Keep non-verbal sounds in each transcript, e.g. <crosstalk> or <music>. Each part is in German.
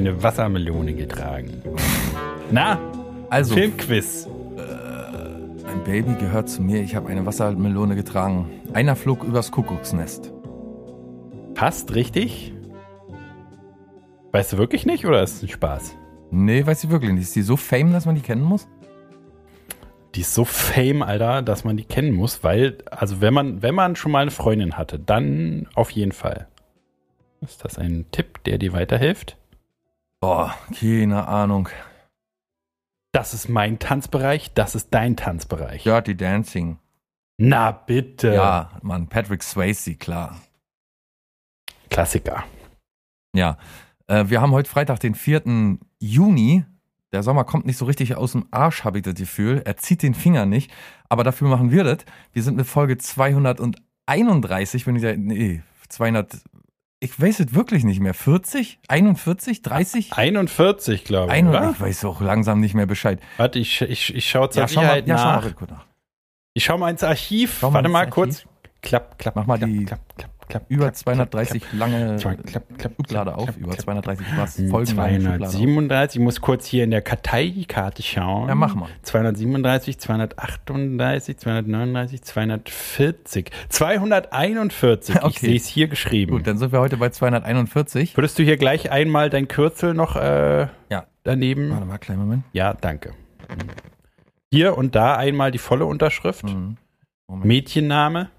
eine Wassermelone getragen. Na, Also, Filmquiz. ein Baby gehört zu mir. Ich habe eine Wassermelone getragen. Einer flog übers Kuckucksnest. Passt richtig? Weißt du wirklich nicht oder ist es ein Spaß? Nee, weiß ich wirklich nicht. Ist die so fame, dass man die kennen muss? Die ist so fame, Alter, dass man die kennen muss, weil, also wenn man, wenn man schon mal eine Freundin hatte, dann auf jeden Fall. Ist das ein Tipp, der dir weiterhilft? Boah, keine Ahnung. Das ist mein Tanzbereich, das ist dein Tanzbereich. Dirty Dancing. Na bitte. Ja, Mann, Patrick Swayze, klar. Klassiker. Ja, äh, wir haben heute Freitag, den 4. Juni. Der Sommer kommt nicht so richtig aus dem Arsch, habe ich das Gefühl. Er zieht den Finger nicht, aber dafür machen wir das. Wir sind mit Folge 231, wenn ich da, nee, 200, ich weiß es wirklich nicht mehr. 40? 41? 30? 41, glaube ich. 41, oder? ich weiß auch langsam nicht mehr Bescheid. Warte, ich, ich, ich schaue zur Ja, schau mal, Sicherheit ja, schau mal nach. nach. Ich schau mal ins Archiv. Schau mal Warte ins mal Archiv. kurz. Klapp, klapp. Mach mal klapp, die klapp, klapp, klapp, Über klapp, 230 lange klapp, klapp, klapp, Schublade klapp, auf, klapp, über klapp. 230 was, Hm, Folgen lange Schublade auf. 237, ich muss kurz hier in der Karteikarte schauen. Ja, mach mal. 237, 238, 239, 240, 241. Ich Okay. sehe es hier geschrieben. Gut, dann sind wir heute bei 241. Würdest du hier gleich einmal dein Kürzel noch äh, Ja. daneben? Warte mal, kleinen Moment. Ja, danke. Hier und da einmal die volle Unterschrift. Mhm. Mädchenname.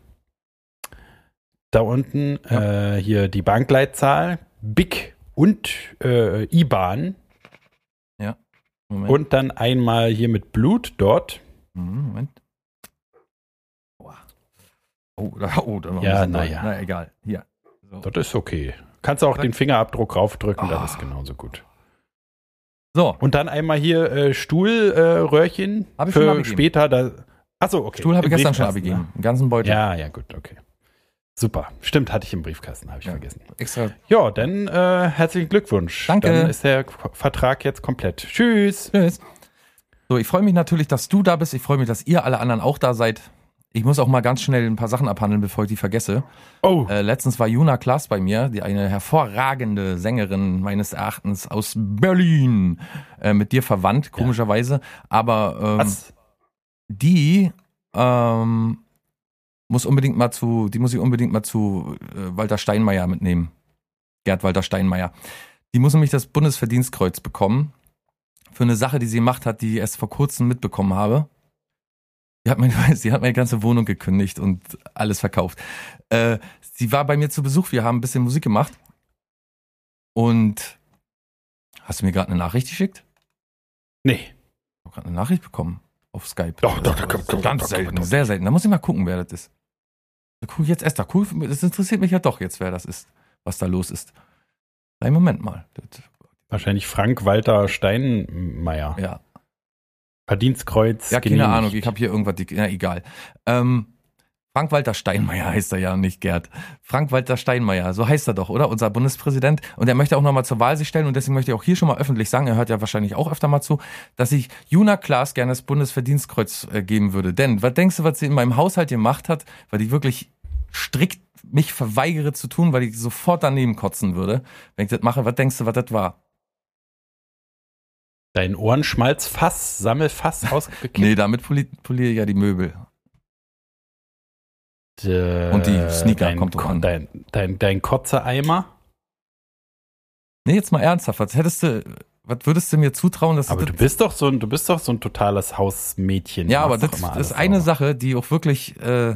Da unten äh, hier die Bankleitzahl, BIC und äh, IBAN. Moment. Und dann einmal hier mit Blut dort. Mhm, Moment. Oh, da, oh, da noch Ja, bisschen na ja. Egal. Hier. So. Das ist okay. Kannst auch den Fingerabdruck raufdrücken, Ah. das ist genauso gut. so, Und dann einmal hier äh, Stuhlröhrchen äh, für abgegeben. später. Da, achso, okay. Stuhl habe ich gestern schon Briefkasten, ne? abgegeben. Einen ganzen Beutel. Ja, ja, gut, okay. Super. Stimmt, hatte ich im Briefkasten, habe ich Ja. vergessen. Extra. Ja, dann äh, herzlichen Glückwunsch. Danke. Dann ist der Vertrag jetzt komplett. Tschüss. Tschüss. So, ich freue mich natürlich, dass du da bist. Ich freue mich, dass ihr alle anderen auch da seid. Ich muss auch mal ganz schnell ein paar Sachen abhandeln, bevor ich die vergesse. Oh, Äh, letztens war Juna Klaas bei mir, die eine hervorragende Sängerin meines Erachtens aus Berlin, äh, mit dir verwandt, komischerweise. Aber ähm, was? die ähm, muss unbedingt mal zu, die muss ich unbedingt mal zu äh, Walter Steinmeier mitnehmen. Gerd Walter Steinmeier. Die muss nämlich das Bundesverdienstkreuz bekommen für eine Sache, die sie gemacht hat, die ich erst vor kurzem mitbekommen habe. Sie hat meine, <laughs> sie hat meine ganze Wohnung gekündigt und alles verkauft. Äh, sie war bei mir zu Besuch, wir haben ein bisschen Musik gemacht. Und hast du mir gerade eine Nachricht geschickt? Nee. Ich habe gerade eine Nachricht bekommen auf Skype. Doch, doch, doch, komm, Ganz doch, selten, doch, doch. sehr selten. Da muss ich mal gucken, wer das ist. Ich jetzt erst da. Cool, das interessiert mich ja doch jetzt, wer das ist, was da los ist. Einen Moment mal. Wahrscheinlich Frank Walter Steinmeier. ja, Verdienstkreuz. ja keine. Ahnung. Ich habe hier irgendwas. die- Ja, egal. Ähm, Frank Walter Steinmeier heißt er ja nicht, Gerd. Frank Walter Steinmeier, so heißt er doch, oder? Unser Bundespräsident. Und er möchte auch nochmal zur Wahl sich stellen. Und deswegen möchte ich auch hier schon mal öffentlich sagen, er hört ja wahrscheinlich auch öfter mal zu, dass ich Juna Klaas gerne das Bundesverdienstkreuz äh, geben würde. Denn, was denkst du, was sie in meinem Haushalt gemacht hat, weil ich wirklich strikt mich verweigere zu tun, weil ich sofort daneben kotzen würde, wenn ich das mache. Was denkst du, was das war? Dein Ohrenschmalzfass, Sammelfass <laughs> ausgekippt. Nee, damit poli poliere ich ja die Möbel. Äh, Und die Sneaker dein, kommt drauf an. Dein, dein, dein Kotze-Eimer. Nee, jetzt mal ernsthaft, was hättest du, was würdest du mir zutrauen, dass Aber du du bist doch so ein, du bist doch so ein totales Hausmädchen. Ja, aber das, ist eine sauber. Sache, die auch wirklich, äh,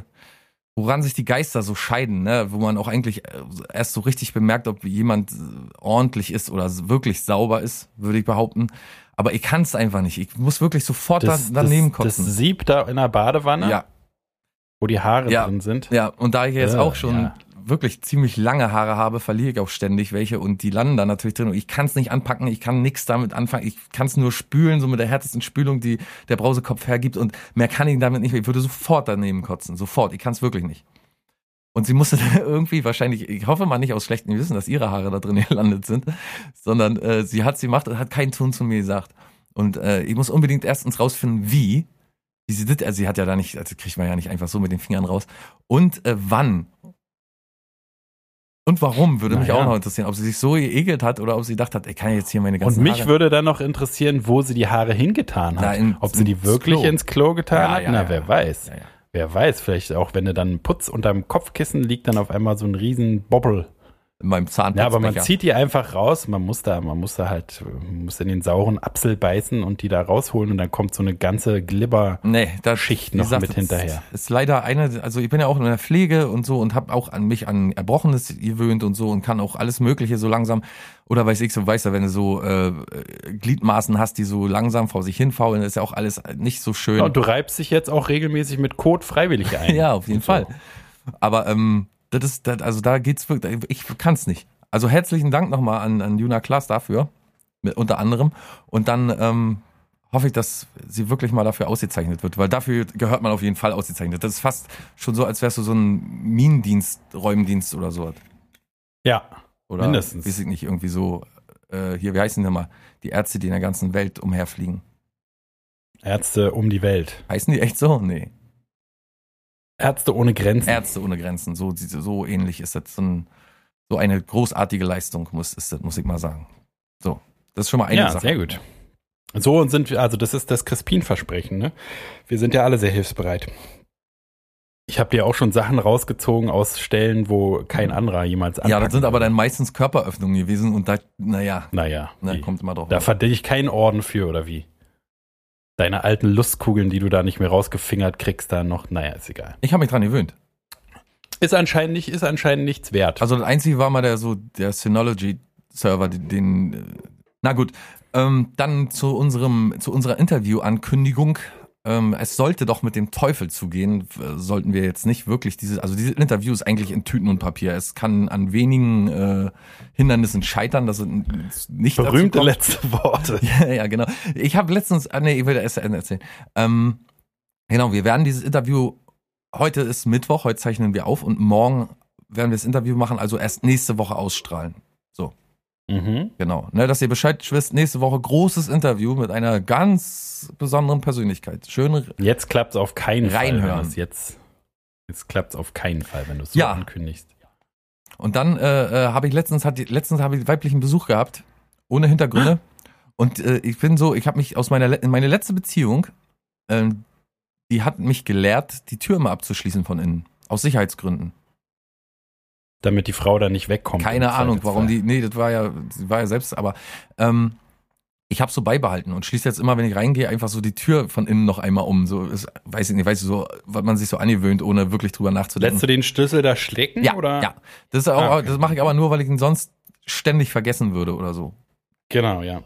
woran sich die Geister so scheiden, ne? wo man auch eigentlich äh, erst so richtig bemerkt, ob jemand äh, ordentlich ist oder wirklich sauber ist, würde ich behaupten. Aber ich kann es einfach nicht. Ich muss wirklich sofort Das, da, daneben das, das. Sieb da in der Badewanne, ja, wo die Haare Ja. drin sind. ja, und da ich jetzt Äh, auch schon ja. wirklich ziemlich lange Haare habe, verliere ich auch ständig welche und die landen dann natürlich drin und ich kann es nicht anpacken, ich kann nichts damit anfangen, ich kann es nur spülen, so mit der härtesten Spülung, die der Brausekopf hergibt und mehr kann ich damit nicht. Ich würde sofort daneben kotzen, sofort, ich kann es wirklich nicht. Und sie musste <laughs> irgendwie wahrscheinlich, ich hoffe mal nicht aus schlechtem Gewissen, dass ihre Haare da drin <laughs> gelandet sind, sondern äh, sie hat sie gemacht und hat keinen Ton zu mir gesagt. Und äh, ich muss unbedingt erstens rausfinden, wie. Sie also sie hat ja da nicht, also kriegt man ja nicht einfach so mit den Fingern raus. Und äh, wann. Und warum, würde mich Naja. auch noch interessieren. Ob sie sich so geekelt hat oder ob sie gedacht hat, ich kann jetzt hier meine ganzen Und mich Haare... würde dann noch interessieren, wo sie die Haare hingetan Na, hat. in- Ob sie die wirklich Klo. ins Klo getan Ja, hat? ja, Na, ja. wer weiß. Ja, ja. Wer weiß, vielleicht auch, wenn du dann Putz unterm Kopfkissen liegt, dann auf einmal so ein riesen Bobbel. In meinem Zahnputzbecher. Ja, aber man zieht die einfach raus. Man muss da, man muss da halt, muss in den sauren Apfel beißen und die da rausholen und dann kommt so eine ganze Glibber. Nee, da Schicht noch gesagt, mit das hinterher. Ist leider eine, also ich bin ja auch in der Pflege und so und habe auch an mich an Erbrochenes gewöhnt und so und kann auch alles Mögliche so langsam oder weiß ich so, weißt du, wenn du so äh, Gliedmaßen hast, die so langsam vor sich hinfaulen, ist ja auch alles nicht so schön. Ja, und du reibst dich jetzt auch regelmäßig mit Kot freiwillig ein. <laughs> Ja, auf jeden so. Fall. Aber ähm, das ist, das, also da geht's wirklich, ich kann's nicht. Also herzlichen Dank nochmal an, an Juna Klaas dafür, mit, unter anderem. Und dann ähm, hoffe ich, dass sie wirklich mal dafür ausgezeichnet wird, weil dafür gehört man auf jeden Fall ausgezeichnet. Das ist fast schon so, als wärst du so ein Minendienst, Räumdienst oder so. Ja, Oder Mindestens. weiß ich nicht, irgendwie so, äh, hier, wie heißen die mal? Die Ärzte, die in der ganzen Welt umherfliegen. Ärzte um die Welt. Heißen die echt so? Nee. Ärzte ohne Grenzen. Ärzte ohne Grenzen, so, so ähnlich ist das. So, ein, so eine großartige Leistung, muss, ist das, muss ich mal sagen. So, das ist schon mal eine ja, Sache. sehr gut. So und sind wir, also das ist das Crispin-Versprechen, ne? Wir sind ja alle sehr hilfsbereit. Ich habe dir auch schon Sachen rausgezogen aus Stellen, wo kein anderer jemals Ja, das sind aber dann meistens Körperöffnungen gewesen und da, naja, Naja, die- kommt immer drauf. da verdiene ich keinen Orden für, oder wie? Deine alten Lustkugeln, die du da nicht mehr rausgefingert kriegst, da noch, naja, ist egal. Ich habe mich dran gewöhnt. Ist anscheinend, nicht, ist anscheinend nichts wert. Also das einzige war mal der so der Synology-Server, den, den äh, na gut. Ähm, dann zu unserem, zu unserer Interview-Ankündigung. Ähm, es sollte doch mit dem Teufel zugehen, äh, sollten wir jetzt nicht wirklich dieses, also dieses Interview ist eigentlich in Tüten und Papier. Es kann an wenigen äh, Hindernissen scheitern, dass es nicht Berühmte letzte Worte. <laughs> Ja, ja, genau. Ich habe letztens, ah, nee, ich will erst Ende erzählen. Ähm, genau, wir werden dieses Interview, heute ist Mittwoch, heute zeichnen wir auf und morgen werden wir das Interview machen, also erst nächste Woche ausstrahlen. Mhm. Genau. Ne, dass ihr Bescheid wisst, nächste Woche großes Interview mit einer ganz besonderen Persönlichkeit. Schön, Jetzt klappt's auf keinen Fall. Reinhören. du's Jetzt, jetzt klappt's auf keinen Fall, wenn du es so Ja. ankündigst. Und dann äh, äh, habe ich letztens hat letztens habe ich weiblichen Besuch gehabt, ohne Hintergründe. <gasps> Und äh, ich bin so, ich habe mich aus meiner meine letzte Beziehung, ähm, die hat mich gelehrt, die Tür immer abzuschließen von innen aus Sicherheitsgründen. Damit die Frau da nicht wegkommt. Keine Ahnung, warum die. Nee, das war ja, sie war ja selbst, aber ähm, ich habe so beibehalten und schließe jetzt immer, wenn ich reingehe, einfach so die Tür von innen noch einmal um. So, ist, weiß ich nicht, weißt du, so, was man sich so angewöhnt, ohne wirklich drüber nachzudenken. Lässt du den Schlüssel da schlecken? ja, oder? ja. Das ist auch, Ah, okay. das mache ich aber nur, weil ich ihn sonst ständig vergessen würde oder so. Genau, ja.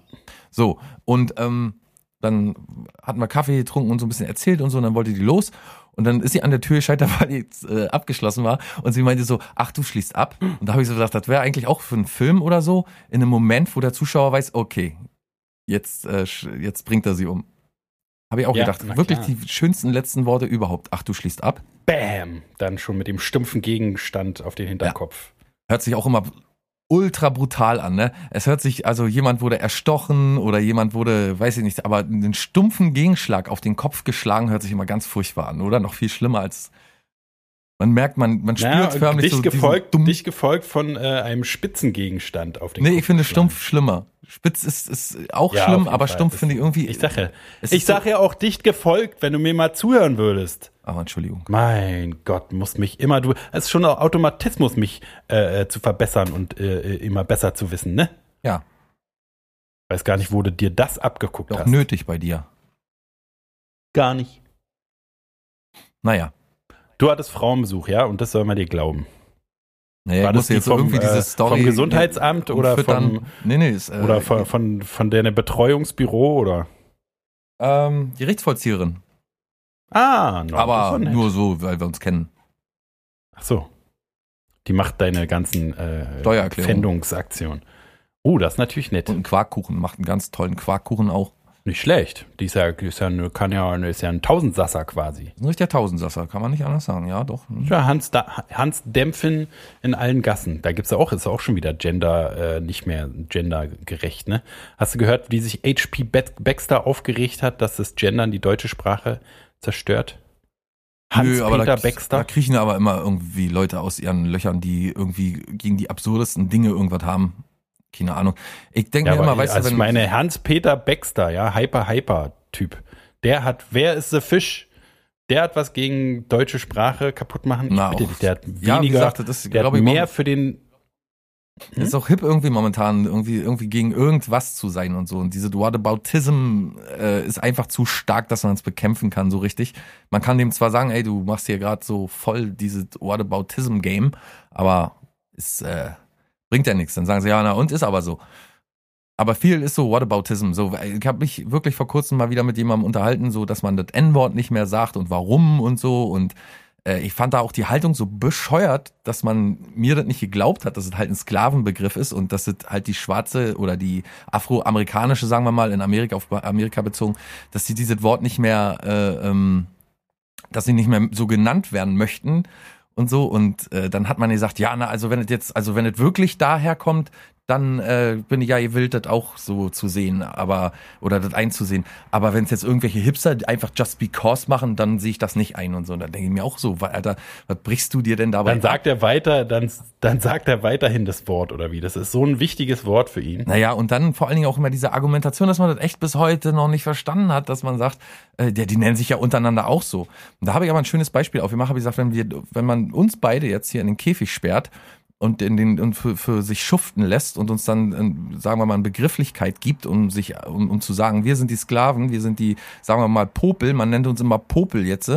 So, und ähm, dann hatten wir Kaffee getrunken und so ein bisschen erzählt und so, und dann wollte die los. Und dann ist sie an der Tür gescheitert, <laughs> weil die jetzt, äh, abgeschlossen war. Und sie meinte so, ach, du schließt ab. Und da habe ich so gedacht, das wäre eigentlich auch für einen Film oder so, in einem Moment, wo der Zuschauer weiß, okay, jetzt, äh, jetzt bringt er sie um. Habe ich auch Ja, gedacht, wirklich klar. die schönsten letzten Worte überhaupt. Ach, du schließt ab. Bam! Dann schon mit dem stumpfen Gegenstand auf den Hinterkopf. hört sich auch immer ultra brutal an, ne? Es hört sich, also jemand wurde erstochen oder jemand wurde, weiß ich nicht, aber einen stumpfen Gegenschlag auf den Kopf geschlagen hört sich immer ganz furchtbar an, oder? Noch viel schlimmer als man merkt, man, man spürt Ja, förmlich dich, so gefolgt, dich gefolgt von äh, einem Spitzengegenstand auf den Nee, Kopf ich finde stumpf schlimmer. Spitz ist, ist auch Ja, schlimm, aber Fall. stumpf finde ich irgendwie. Ich sage, es ich so- ja auch dicht gefolgt, wenn du mir mal zuhören würdest. Aber Entschuldigung. Mein Gott, muss mich immer du. Es ist schon ein Automatismus, mich äh, äh, zu verbessern und äh, äh, immer besser zu wissen, ne? Ja, Weiß gar nicht, wo du dir das abgeguckt doch hast. nötig bei dir. Gar nicht. Naja. Du hattest Frauenbesuch, ja, und das soll man dir glauben. Naja, War das die jetzt vom, irgendwie diese äh, Story. vom Gesundheitsamt oder vom, Nee, nee, ist, äh, oder von, von, von deinem Betreuungsbüro oder? ähm, Gerichtsvollzieherin. Ah, no, aber nur so, weil wir uns kennen. Ach so. Die macht deine ganzen äh. Pfändungsaktionen. Oh, das ist natürlich nett. Und einen Quarkkuchen, macht einen ganz tollen Quarkkuchen auch. Nicht schlecht. Die ist ja, ist ja, eine, kann ja, ist ja ein Tausendsasser quasi. Ein richtiger Tausendsasser, kann man nicht anders sagen. Ja, doch. Hm. Ja, Hans, da, Hans Dämpfen in allen Gassen. Da gibt's ja auch, ist auch schon wieder Gender, äh, nicht mehr gendergerecht, ne? Hast du gehört, wie sich H.P. Baxter aufgeregt hat, dass das Gendern die deutsche Sprache zerstört? Hans-Peter Baxter. Da kriechen aber immer irgendwie Leute aus ihren Löchern, die irgendwie gegen die absurdesten Dinge irgendwas haben. Keine Ahnung. Ich denke Ja, mir immer, weißt also du, ich wenn meine Hans-Peter Baxter, ja, Hyper-Hyper-Typ. Der hat, wer ist the Fish? Der hat was gegen deutsche Sprache kaputt machen. Na, Ich bitte auch- der hat weniger, ja, gesagt, das ist, der hat ich, mehr für den, ist auch hip irgendwie momentan, irgendwie, irgendwie gegen irgendwas zu sein und so. Und diese Whataboutism äh, ist einfach zu stark, dass man es bekämpfen kann, so richtig. Man kann dem zwar sagen, ey, du machst hier gerade so voll dieses Whataboutism-Game, aber es äh, bringt ja nichts. Dann sagen sie, ja, na und ist aber so. Aber viel ist so Whataboutism. So, ich habe mich wirklich vor kurzem mal wieder mit jemandem unterhalten, so dass man das N-Wort nicht mehr sagt und warum und so. Und äh, ich fand da auch die Haltung so bescheuert, dass man mir das nicht geglaubt hat, dass es halt ein Sklavenbegriff ist und dass es halt die schwarze oder die afroamerikanische, sagen wir mal, in Amerika auf Amerika bezogen, dass sie dieses Wort nicht mehr, äh, ähm, dass sie nicht mehr so genannt werden möchten und so. Und äh, dann hat man gesagt, ja, na, also wenn es jetzt, also wenn es wirklich daher kommt, dann äh, bin ich ja gewillt, das auch so zu sehen, aber oder das einzusehen. Aber wenn es jetzt irgendwelche Hipster einfach just because machen, dann sehe ich das nicht ein und so. Und dann denke ich mir auch so, Alter, was brichst du dir denn dabei? dann sagt er weiter, dann, dann sagt er weiterhin das Wort oder wie. Das ist so ein wichtiges Wort für ihn. Naja, und dann vor allen Dingen auch immer diese Argumentation, dass man das echt bis heute noch nicht verstanden hat, dass man sagt, äh, der, die nennen sich ja untereinander auch so. Und da habe ich aber ein schönes Beispiel aufgemacht, habe ich gesagt, wenn wir, wenn man uns beide jetzt hier in den Käfig sperrt und in den und für, für sich schuften lässt und uns dann, äh, sagen wir mal, eine Begrifflichkeit gibt, um sich, um, um zu sagen, wir sind die Sklaven, wir sind die, sagen wir mal, Popel, man nennt uns immer Popel jetzt.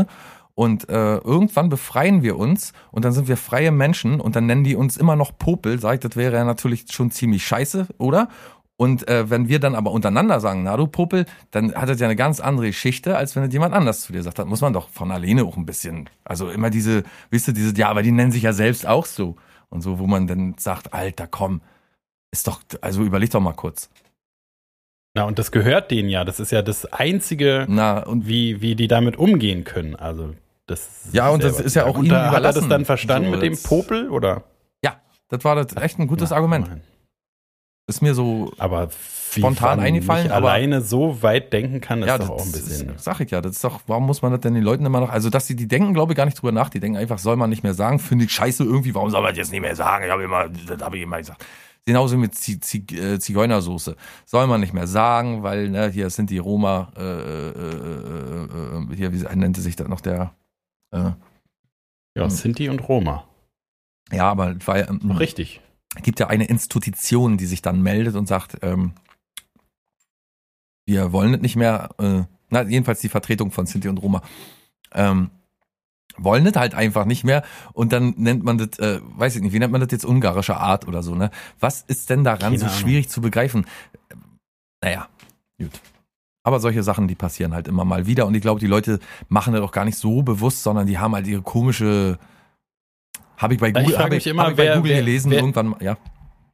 Und äh, irgendwann befreien wir uns und dann sind wir freie Menschen und dann nennen die uns immer noch Popel. Sag ich, das wäre ja natürlich schon ziemlich scheiße, oder? Und äh, wenn wir dann aber untereinander sagen, na du Popel, dann hat das ja eine ganz andere Geschichte, als wenn es jemand anders zu dir sagt. Dann muss man doch von alleine auch ein bisschen, also immer diese, wisst ihr, diese, ja, aber die nennen sich ja selbst auch so. Und so, wo man dann sagt, Alter, komm, ist doch, also überleg doch mal kurz. Na, und das gehört denen ja. Das ist ja das Einzige, Na, und wie, wie die damit umgehen können. Also, das Ja, und das ist ja auch ihnen da- Hat er das überlassen. dann verstanden So, mit dem Popel, oder? ja, das war das echt ein gutes Ja, Argument. immerhin. Ist mir so, Aber Spontan eingefallen, aber- alleine so weit denken kann, ist ja, doch das auch ein bisschen. Ist, sag ich ja, das ist doch, warum muss man das denn den Leuten immer noch, also dass sie, die denken, glaube ich, gar nicht drüber nach, die denken einfach, soll man nicht mehr sagen, finde ich scheiße irgendwie, warum soll man das jetzt nicht mehr sagen? Ich habe immer, das habe ich immer gesagt. Genauso mit Zi Zi äh, Zigeunersoße. Soll man nicht mehr sagen, weil, ne, hier sind die Roma, äh, äh, äh, äh, hier, wie nannte sich das noch der, ja, Sinti und Roma. ja, aber weil, ähm, richtig. Gibt ja eine Institution, die sich dann meldet und sagt, ähm, wir wollen das nicht mehr, äh, na, jedenfalls die Vertretung von Sinti und Roma, ähm, wollen das halt einfach nicht mehr und dann nennt man das, äh, weiß ich nicht, wie nennt man das jetzt ungarische Art oder so, ne? Was ist denn daran Keine so Ahnung. schwierig zu begreifen? Naja, gut. Aber solche Sachen, die passieren halt immer mal wieder und ich glaube, die Leute machen das auch gar nicht so bewusst, sondern die haben halt ihre komische, habe ich bei Ich Google, habe mich ich, immer, hab ich bei wer- Google wer- gelesen, wer- irgendwann, ja.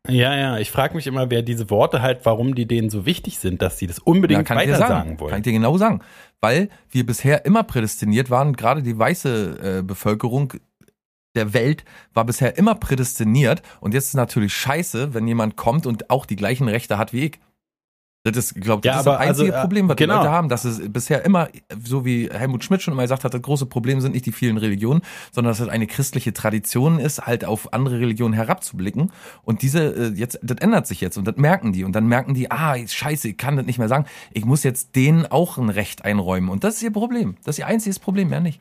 Ja, ja, ich frage mich immer, wer diese Worte halt, warum die denen so wichtig sind, dass sie das unbedingt ich dir weiter sagen. sagen wollen. Kann ich dir genau sagen. Weil wir bisher immer prädestiniert waren, gerade die weiße äh, Bevölkerung der Welt war bisher immer prädestiniert und jetzt ist natürlich scheiße, wenn jemand kommt und auch die gleichen Rechte hat wie ich. Das ist, glaube ich, Ja, das ist das einzige also, Problem, was genau. die Leute haben, dass es bisher immer, so wie Helmut Schmidt schon immer gesagt hat, das große Problem sind nicht die vielen Religionen, sondern dass es eine christliche Tradition ist, halt auf andere Religionen herabzublicken. Und diese, äh, jetzt, das ändert sich jetzt und das merken die. Und dann merken die, ah, scheiße, ich kann das nicht mehr sagen. Ich muss jetzt denen auch ein Recht einräumen. Und das ist ihr Problem. Das ist ihr einziges Problem, mehr nicht.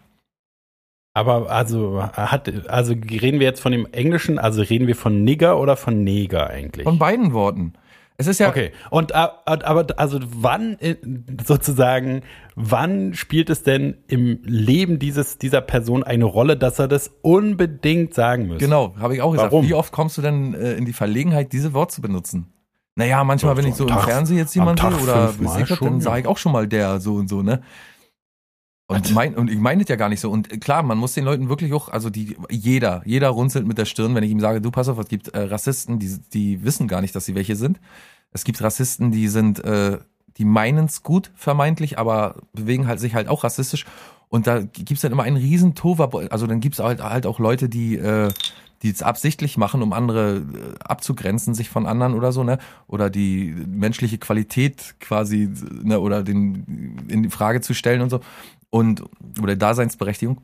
Aber also hat, also reden wir jetzt von dem Englischen, also reden wir von Nigger oder von Neger eigentlich? Von beiden Worten. Es ist ja, Okay. Und äh, aber also wann äh, sozusagen, wann spielt es denn im Leben dieses dieser Person eine Rolle, dass er das unbedingt sagen muss? Genau, habe ich auch gesagt. Warum? Wie oft kommst du denn äh, in die Verlegenheit, diese Wort zu benutzen? Naja, manchmal, Ja, wenn so ich so am im Tag- Fernsehen jetzt am jemand Tag sehe oder schon, dann sage ich auch schon mal der so und so, ne? Und, Was? mein, und ich meine das ja gar nicht so. Und klar, man muss den Leuten wirklich auch, also die, jeder, jeder runzelt mit der Stirn, wenn ich ihm sage, du pass auf, es gibt äh, Rassisten, die, die wissen gar nicht, dass sie welche sind. Es gibt Rassisten, die sind, äh, die meinen's gut, vermeintlich, aber bewegen halt sich halt auch rassistisch. Und da gibt's dann immer einen riesen Tova, also dann gibt's halt, halt auch Leute, die, äh, die es absichtlich machen, um andere äh, abzugrenzen, sich von anderen oder so, ne? Oder die menschliche Qualität quasi, ne, oder den in die Frage zu stellen und so. Und, oder Daseinsberechtigung.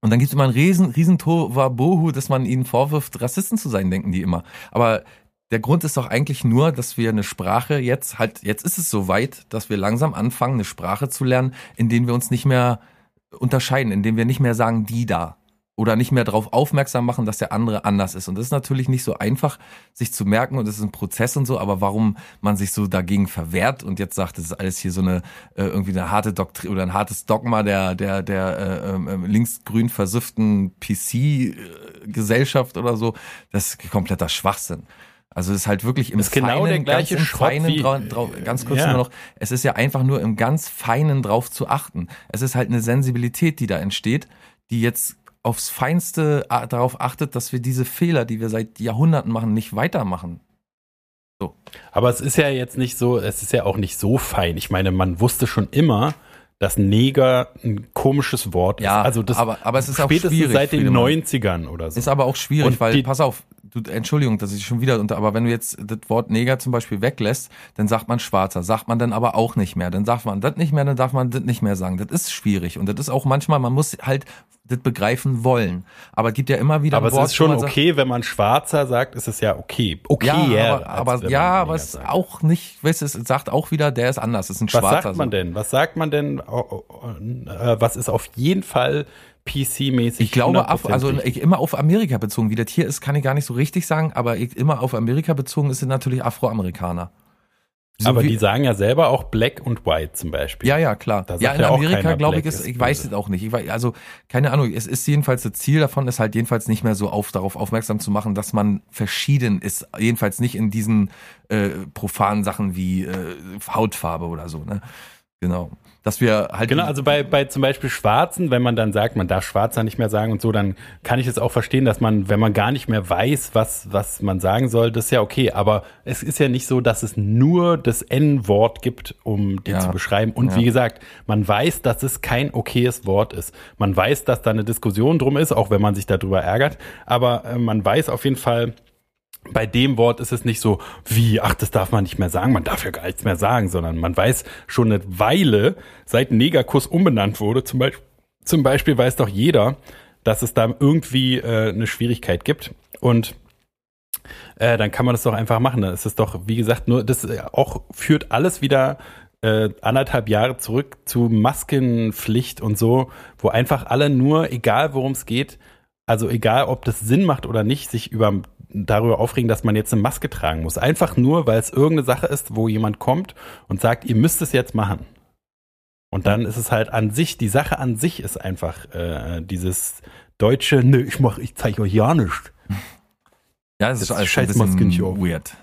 Und dann gibt es immer ein riesen, riesen Tohuwabohu, dass man ihnen vorwirft, Rassisten zu sein, denken die immer. Aber der Grund ist doch eigentlich nur, dass wir eine Sprache jetzt halt, jetzt ist es so weit, dass wir langsam anfangen, eine Sprache zu lernen, in denen wir uns nicht mehr unterscheiden, in denen wir nicht mehr sagen, die da oder nicht mehr darauf aufmerksam machen, dass der andere anders ist. Und das ist natürlich nicht so einfach, sich zu merken und es ist ein Prozess und so, aber warum man sich so dagegen verwehrt und jetzt sagt, das ist alles hier so eine äh, irgendwie eine harte Doktrin oder ein hartes Dogma der der der äh, äh, linksgrün versüfften PC-Gesellschaft oder so, das ist kompletter Schwachsinn. Also es ist halt wirklich im ist genau feinen, der gleiche ganz feinen, wie- drau, drau, ganz kurz Ja. nur noch, es ist ja einfach nur im ganz feinen drauf zu achten. Es ist halt eine Sensibilität, die da entsteht, die jetzt aufs Feinste a- darauf achtet, dass wir diese Fehler, die wir seit Jahrhunderten machen, nicht weitermachen. Aber es ist ja jetzt nicht so, es ist ja auch nicht so fein. Ich meine, man wusste schon immer, dass Neger ein komisches Wort Ja, ist. Also das aber- aber es ist auch spätestens schwierig, seit den Friedemann. 90ern oder so. Ist aber auch schwierig, Und weil, die- pass auf, du, Entschuldigung, dass ich schon wieder unter, aber wenn du jetzt das Wort Neger zum Beispiel weglässt, dann sagt man Schwarzer, sagt man dann aber auch nicht mehr. Dann sagt man das nicht mehr, dann darf man das nicht mehr sagen. Das ist schwierig und das ist auch manchmal, man muss halt das begreifen wollen. Aber es gibt ja immer wieder aber ein es Wort, ist schon man sagt, okay, wenn man Schwarzer sagt, ist es ja okay. Okay, ja, aber, aber ja, aber es ist sagt. auch nicht, weißt du, es sagt auch wieder, der ist anders, es ist ein Was Schwarzer. sagt man denn? Was sagt man denn? oh, oh, äh, Was ist auf jeden Fall PC-mäßig? Ich glaube, auf, 100% also ich, immer auf Amerika bezogen. Wie das hier ist, kann ich gar nicht so richtig sagen, aber ich, immer auf Amerika bezogen ist es natürlich Afroamerikaner. So aber die sagen ja selber auch Black und White zum Beispiel. Ja, ja, klar. Ja, in ja Amerika, glaube ich, ist, ich weiß es auch nicht. Ich weiß, also, keine Ahnung, es ist jedenfalls das Ziel davon, ist halt jedenfalls nicht mehr so auf, darauf aufmerksam zu machen, dass man verschieden ist. Jedenfalls nicht in diesen äh, profanen Sachen wie äh, Hautfarbe oder so, ne? Genau. Dass wir halt. Genau, also bei, bei zum Beispiel Schwarzen, wenn man dann sagt, man darf Schwarzer nicht mehr sagen und so, dann kann ich es auch verstehen, dass man, wenn man gar nicht mehr weiß, was, was man sagen soll, das ist ja okay. Aber es ist ja nicht so, dass es nur das N-Wort gibt, um die Ja. zu beschreiben. Und Ja. wie gesagt, man weiß, dass es kein okayes Wort ist. Man weiß, dass da eine Diskussion drum ist, auch wenn man sich darüber ärgert. Aber äh, man weiß auf jeden Fall, bei dem Wort ist es nicht so, wie, ach, das darf man nicht mehr sagen, man darf ja gar nichts mehr sagen, sondern man weiß schon eine Weile, seit Negerkuss umbenannt wurde, zum Beispiel, zum Beispiel weiß doch jeder, dass es da irgendwie äh, eine Schwierigkeit gibt. Und äh, dann kann man das doch einfach machen. Dann ist es doch, wie gesagt, nur das äh, auch führt alles wieder äh, anderthalb Jahre zurück zu Maskenpflicht und so, wo einfach alle nur, egal worum es geht, also egal ob das Sinn macht oder nicht, sich über darüber aufregen, dass man jetzt eine Maske tragen muss. Einfach nur, weil es irgendeine Sache ist, wo jemand kommt und sagt, ihr müsst es jetzt machen. Und dann ist es halt an sich, die Sache an sich ist einfach äh, dieses deutsche, ne, ich mach, ich zeige euch ja nicht. ja, das ist alles ein scheiß nicht bisschen auf. weird.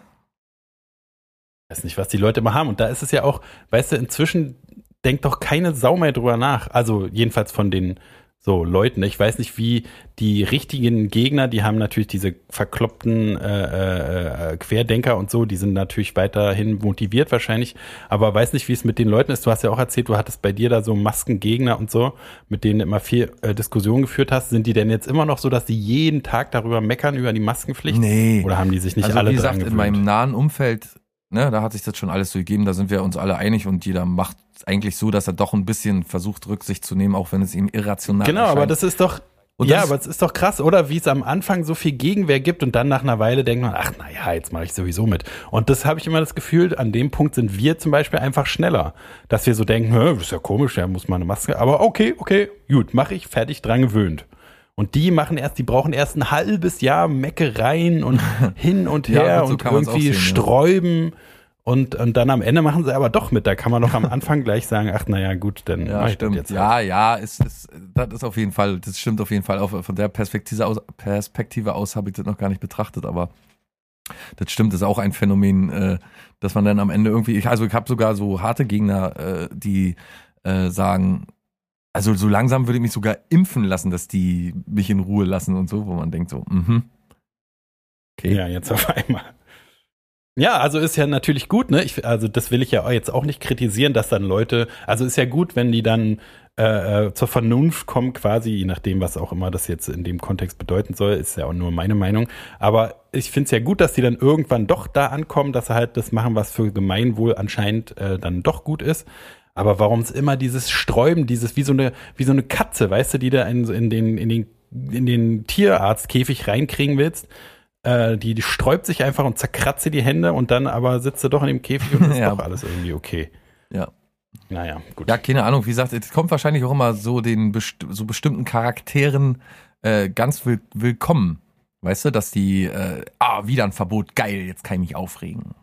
weiß nicht, was die Leute immer haben. Und da ist es ja auch, weißt du, inzwischen denkt doch keine Sau mehr drüber nach. Also jedenfalls von den so Leuten. Ich weiß nicht, wie die richtigen Gegner, die haben natürlich diese verkloppten äh, äh, Querdenker und so, die sind natürlich weiterhin motiviert wahrscheinlich, aber weiß nicht, wie es mit den Leuten ist. Du hast ja auch erzählt, du hattest bei dir da so Maskengegner und so, mit denen du immer viel äh, Diskussion geführt hast. Sind die denn jetzt immer noch so, dass die jeden Tag darüber meckern, über die Maskenpflicht? Nee. Oder haben die sich nicht also alle wie gesagt, in meinem nahen Umfeld, ne, da hat sich das schon alles so gegeben, da sind wir uns alle einig und jeder macht eigentlich so, dass er doch ein bisschen versucht, Rücksicht zu nehmen, auch wenn es ihm irrational Genau, erscheint. aber das ist doch. Und ja, aber es ist doch krass, oder? Wie es am Anfang so viel Gegenwehr gibt und dann nach einer Weile denkt man, ach naja, jetzt mache ich sowieso mit. Und das habe ich immer das Gefühl, an dem Punkt sind wir zum Beispiel einfach schneller. Dass wir so denken, das ist ja komisch, ja, muss man eine Maske. Aber okay, okay, gut, mache ich, fertig, dran gewöhnt. Und die machen erst, die brauchen erst ein halbes Jahr Meckereien und <laughs> hin und Ja, her so und kann man's irgendwie sehen, ja. Und, und dann am Ende machen sie aber doch mit. Da kann man doch am <laughs> Anfang gleich sagen, ach naja, gut, dann Ja, stimmt. jetzt halt. Ja, ja, ist, ist, das ist auf jeden Fall, das stimmt auf jeden Fall. Auch von der Perspektive aus, Perspektive aus habe ich das noch gar nicht betrachtet, aber das stimmt, das ist auch ein Phänomen, äh, dass man dann am Ende irgendwie, ich, also ich habe sogar so harte Gegner, äh, die äh, sagen, also so langsam würde ich mich sogar impfen lassen, dass die mich in Ruhe lassen und so, wo man denkt so, mhm. Okay. Ja, jetzt auf einmal. Ja, also ist ja natürlich gut, ne? Ich, also das will ich ja jetzt auch nicht kritisieren, dass dann Leute, also ist ja gut, wenn die dann äh, äh, zur Vernunft kommen, quasi, je nachdem, was auch immer das jetzt in dem Kontext bedeuten soll, ist ja auch nur meine Meinung. Aber ich finde es ja gut, dass die dann irgendwann doch da ankommen, dass sie halt das machen, was für Gemeinwohl anscheinend äh, dann doch gut ist. Aber warum es immer dieses Sträuben, dieses wie so eine wie so eine Katze, weißt du, die da in, in den in den in den Tierarztkäfig reinkriegen willst, äh, die, die sträubt sich einfach und zerkratzt die Hände und dann aber sitzt du doch in dem Käfig und ist <laughs> Ja. doch alles irgendwie okay. Ja. Naja, gut. Ja, keine Ahnung. Wie gesagt, es kommt wahrscheinlich auch immer so den best so bestimmten Charakteren äh, ganz will willkommen. Weißt du, dass die, äh, ah, wieder ein Verbot, geil, jetzt kann ich mich aufregen.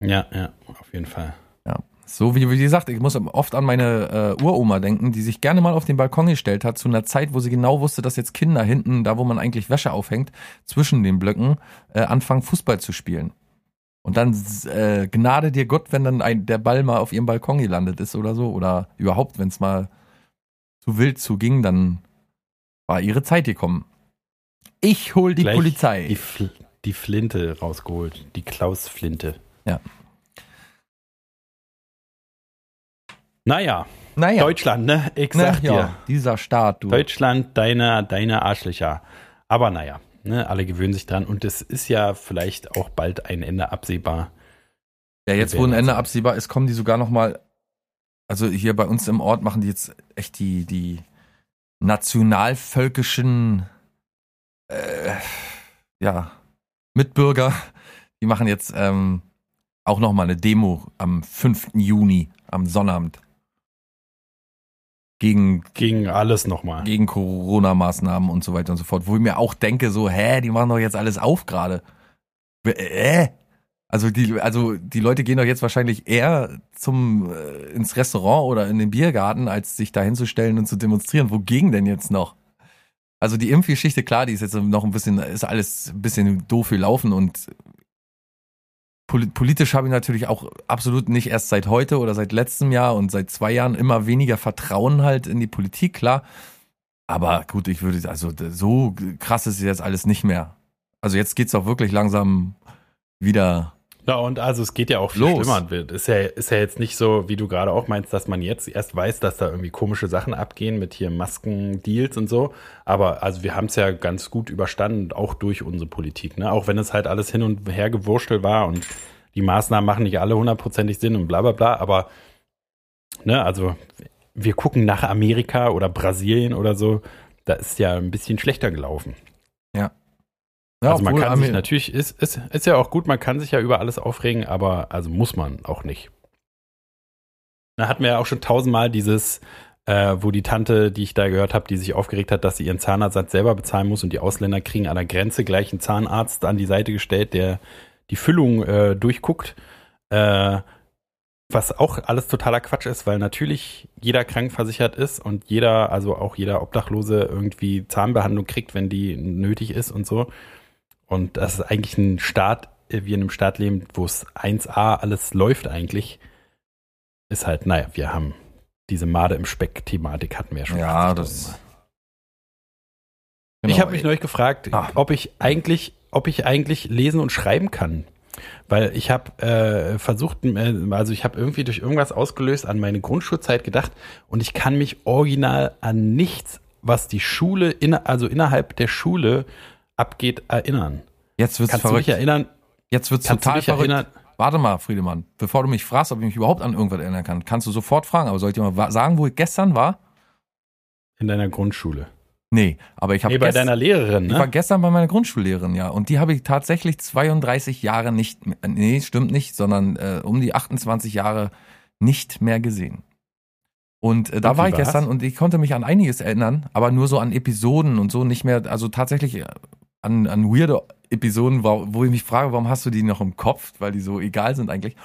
Ja, ja, auf jeden Fall. Ja. So wie, wie gesagt, ich muss oft an meine äh, Uroma denken, die sich gerne mal auf den Balkon gestellt hat, zu einer Zeit, wo sie genau wusste, dass jetzt Kinder hinten, da wo man eigentlich Wäsche aufhängt, zwischen den Blöcken, äh, anfangen Fußball zu spielen. Und dann äh, gnade dir Gott, wenn dann ein, der Ball mal auf ihrem Balkon gelandet ist oder so. Oder überhaupt, wenn es mal zu wild zuging, dann war ihre Zeit gekommen. Ich hol die Gleich Polizei. Die, Fl die Flinte rausgeholt. Die Klaus-Flinte. Ja. Naja, naja, Deutschland, ne? Ich sag dir. ja, dieser Staat, du. Deutschland, deine, deine Arschlöcher. Aber naja, ne, alle gewöhnen sich dran und es ist ja vielleicht auch bald ein Ende absehbar. Ja, jetzt wo ein Ende absehbar ist, kommen die sogar noch mal. Also hier bei uns im Ort machen die jetzt echt die die nationalvölkischen äh, ja Mitbürger. Die machen jetzt ähm, auch noch mal eine Demo am 5. Juni am Sonnabend gegen Gegen alles nochmal. gegen Corona-Maßnahmen und so weiter und so fort. Wo ich mir auch denke, so, hä, die machen doch jetzt alles auf gerade. Äh? Also die, also die Leute gehen doch jetzt wahrscheinlich eher zum äh, ins Restaurant oder in den Biergarten, als sich da hinzustellen und zu demonstrieren. Wogegen denn jetzt noch? Also die Impfgeschichte, klar, die ist jetzt noch ein bisschen, ist alles ein bisschen doof gelaufen und politisch habe ich natürlich auch absolut nicht erst seit heute oder seit letztem Jahr und seit zwei Jahren immer weniger Vertrauen halt in die Politik, klar. Aber gut, ich würde, also so krass ist jetzt alles nicht mehr. Also jetzt geht's auch wirklich langsam wieder. Ja, und also es geht ja auch viel Los. schlimmer. Ist ja, ist ja jetzt nicht so, wie du gerade auch meinst, dass man jetzt erst weiß, dass da irgendwie komische Sachen abgehen mit hier Maskendeals und so. Aber also wir haben es ja ganz gut überstanden, auch durch unsere Politik. Ne? Auch wenn es halt alles hin und her gewurstelt war und die Maßnahmen machen nicht alle hundertprozentig Sinn und bla bla bla. Aber ne, also wir gucken nach Amerika oder Brasilien oder so. Da ist ja ein bisschen schlechter gelaufen. Ja, also man kann sich natürlich, ist, ist, ist ja auch gut, man kann sich ja über alles aufregen, aber also muss man auch nicht. Da hatten wir ja auch schon tausendmal dieses, äh, wo die Tante, die ich da gehört habe, die sich aufgeregt hat, dass sie ihren Zahnersatz selber bezahlen muss und die Ausländer kriegen an der Grenze gleich einen Zahnarzt an die Seite gestellt, der die Füllung äh, durchguckt. Äh, was auch alles totaler Quatsch ist, weil natürlich jeder krankversichert ist und jeder, also auch jeder Obdachlose irgendwie Zahnbehandlung kriegt, wenn die nötig ist und so. Und das ist eigentlich ein Staat, äh, wir in einem Staat leben, wo es 1A alles läuft eigentlich. Ist halt, naja, wir haben diese Made im Speck-Thematik hatten wir ja schon. Ja, 50.000 das-. Genau. Ich habe mich neulich gefragt, Ah. ob ich eigentlich, ob ich eigentlich lesen und schreiben kann. Weil ich habe äh, versucht, äh, also ich habe irgendwie durch irgendwas ausgelöst an meine Grundschulzeit gedacht und ich kann mich original an nichts, was die Schule, in, also innerhalb der Schule abgeht, erinnern. Jetzt wird's Kannst du mich verrückt. erinnern? Jetzt wird's Kannst total verrückt. erinnern? Warte mal, Friedemann. Bevor du mich fragst, ob ich mich überhaupt an irgendwas erinnern kann, kannst du sofort fragen. Aber soll ich dir mal sagen, wo ich gestern war? In deiner Grundschule. Nee, aber ich habe Nee, bei deiner Lehrerin, Ich war ne? gestern bei meiner Grundschullehrerin, ja. Und die habe ich tatsächlich 32 Jahre nicht, mehr- nee, stimmt nicht, sondern äh, um die 28 Jahre nicht mehr gesehen. Und äh, da Und war ich war's? gestern und ich konnte mich an einiges erinnern, aber nur so an Episoden und so nicht mehr, also tatsächlich äh, an, an weirde Episoden, wo, ich mich frage, warum hast du die noch im Kopf, weil die so egal sind eigentlich.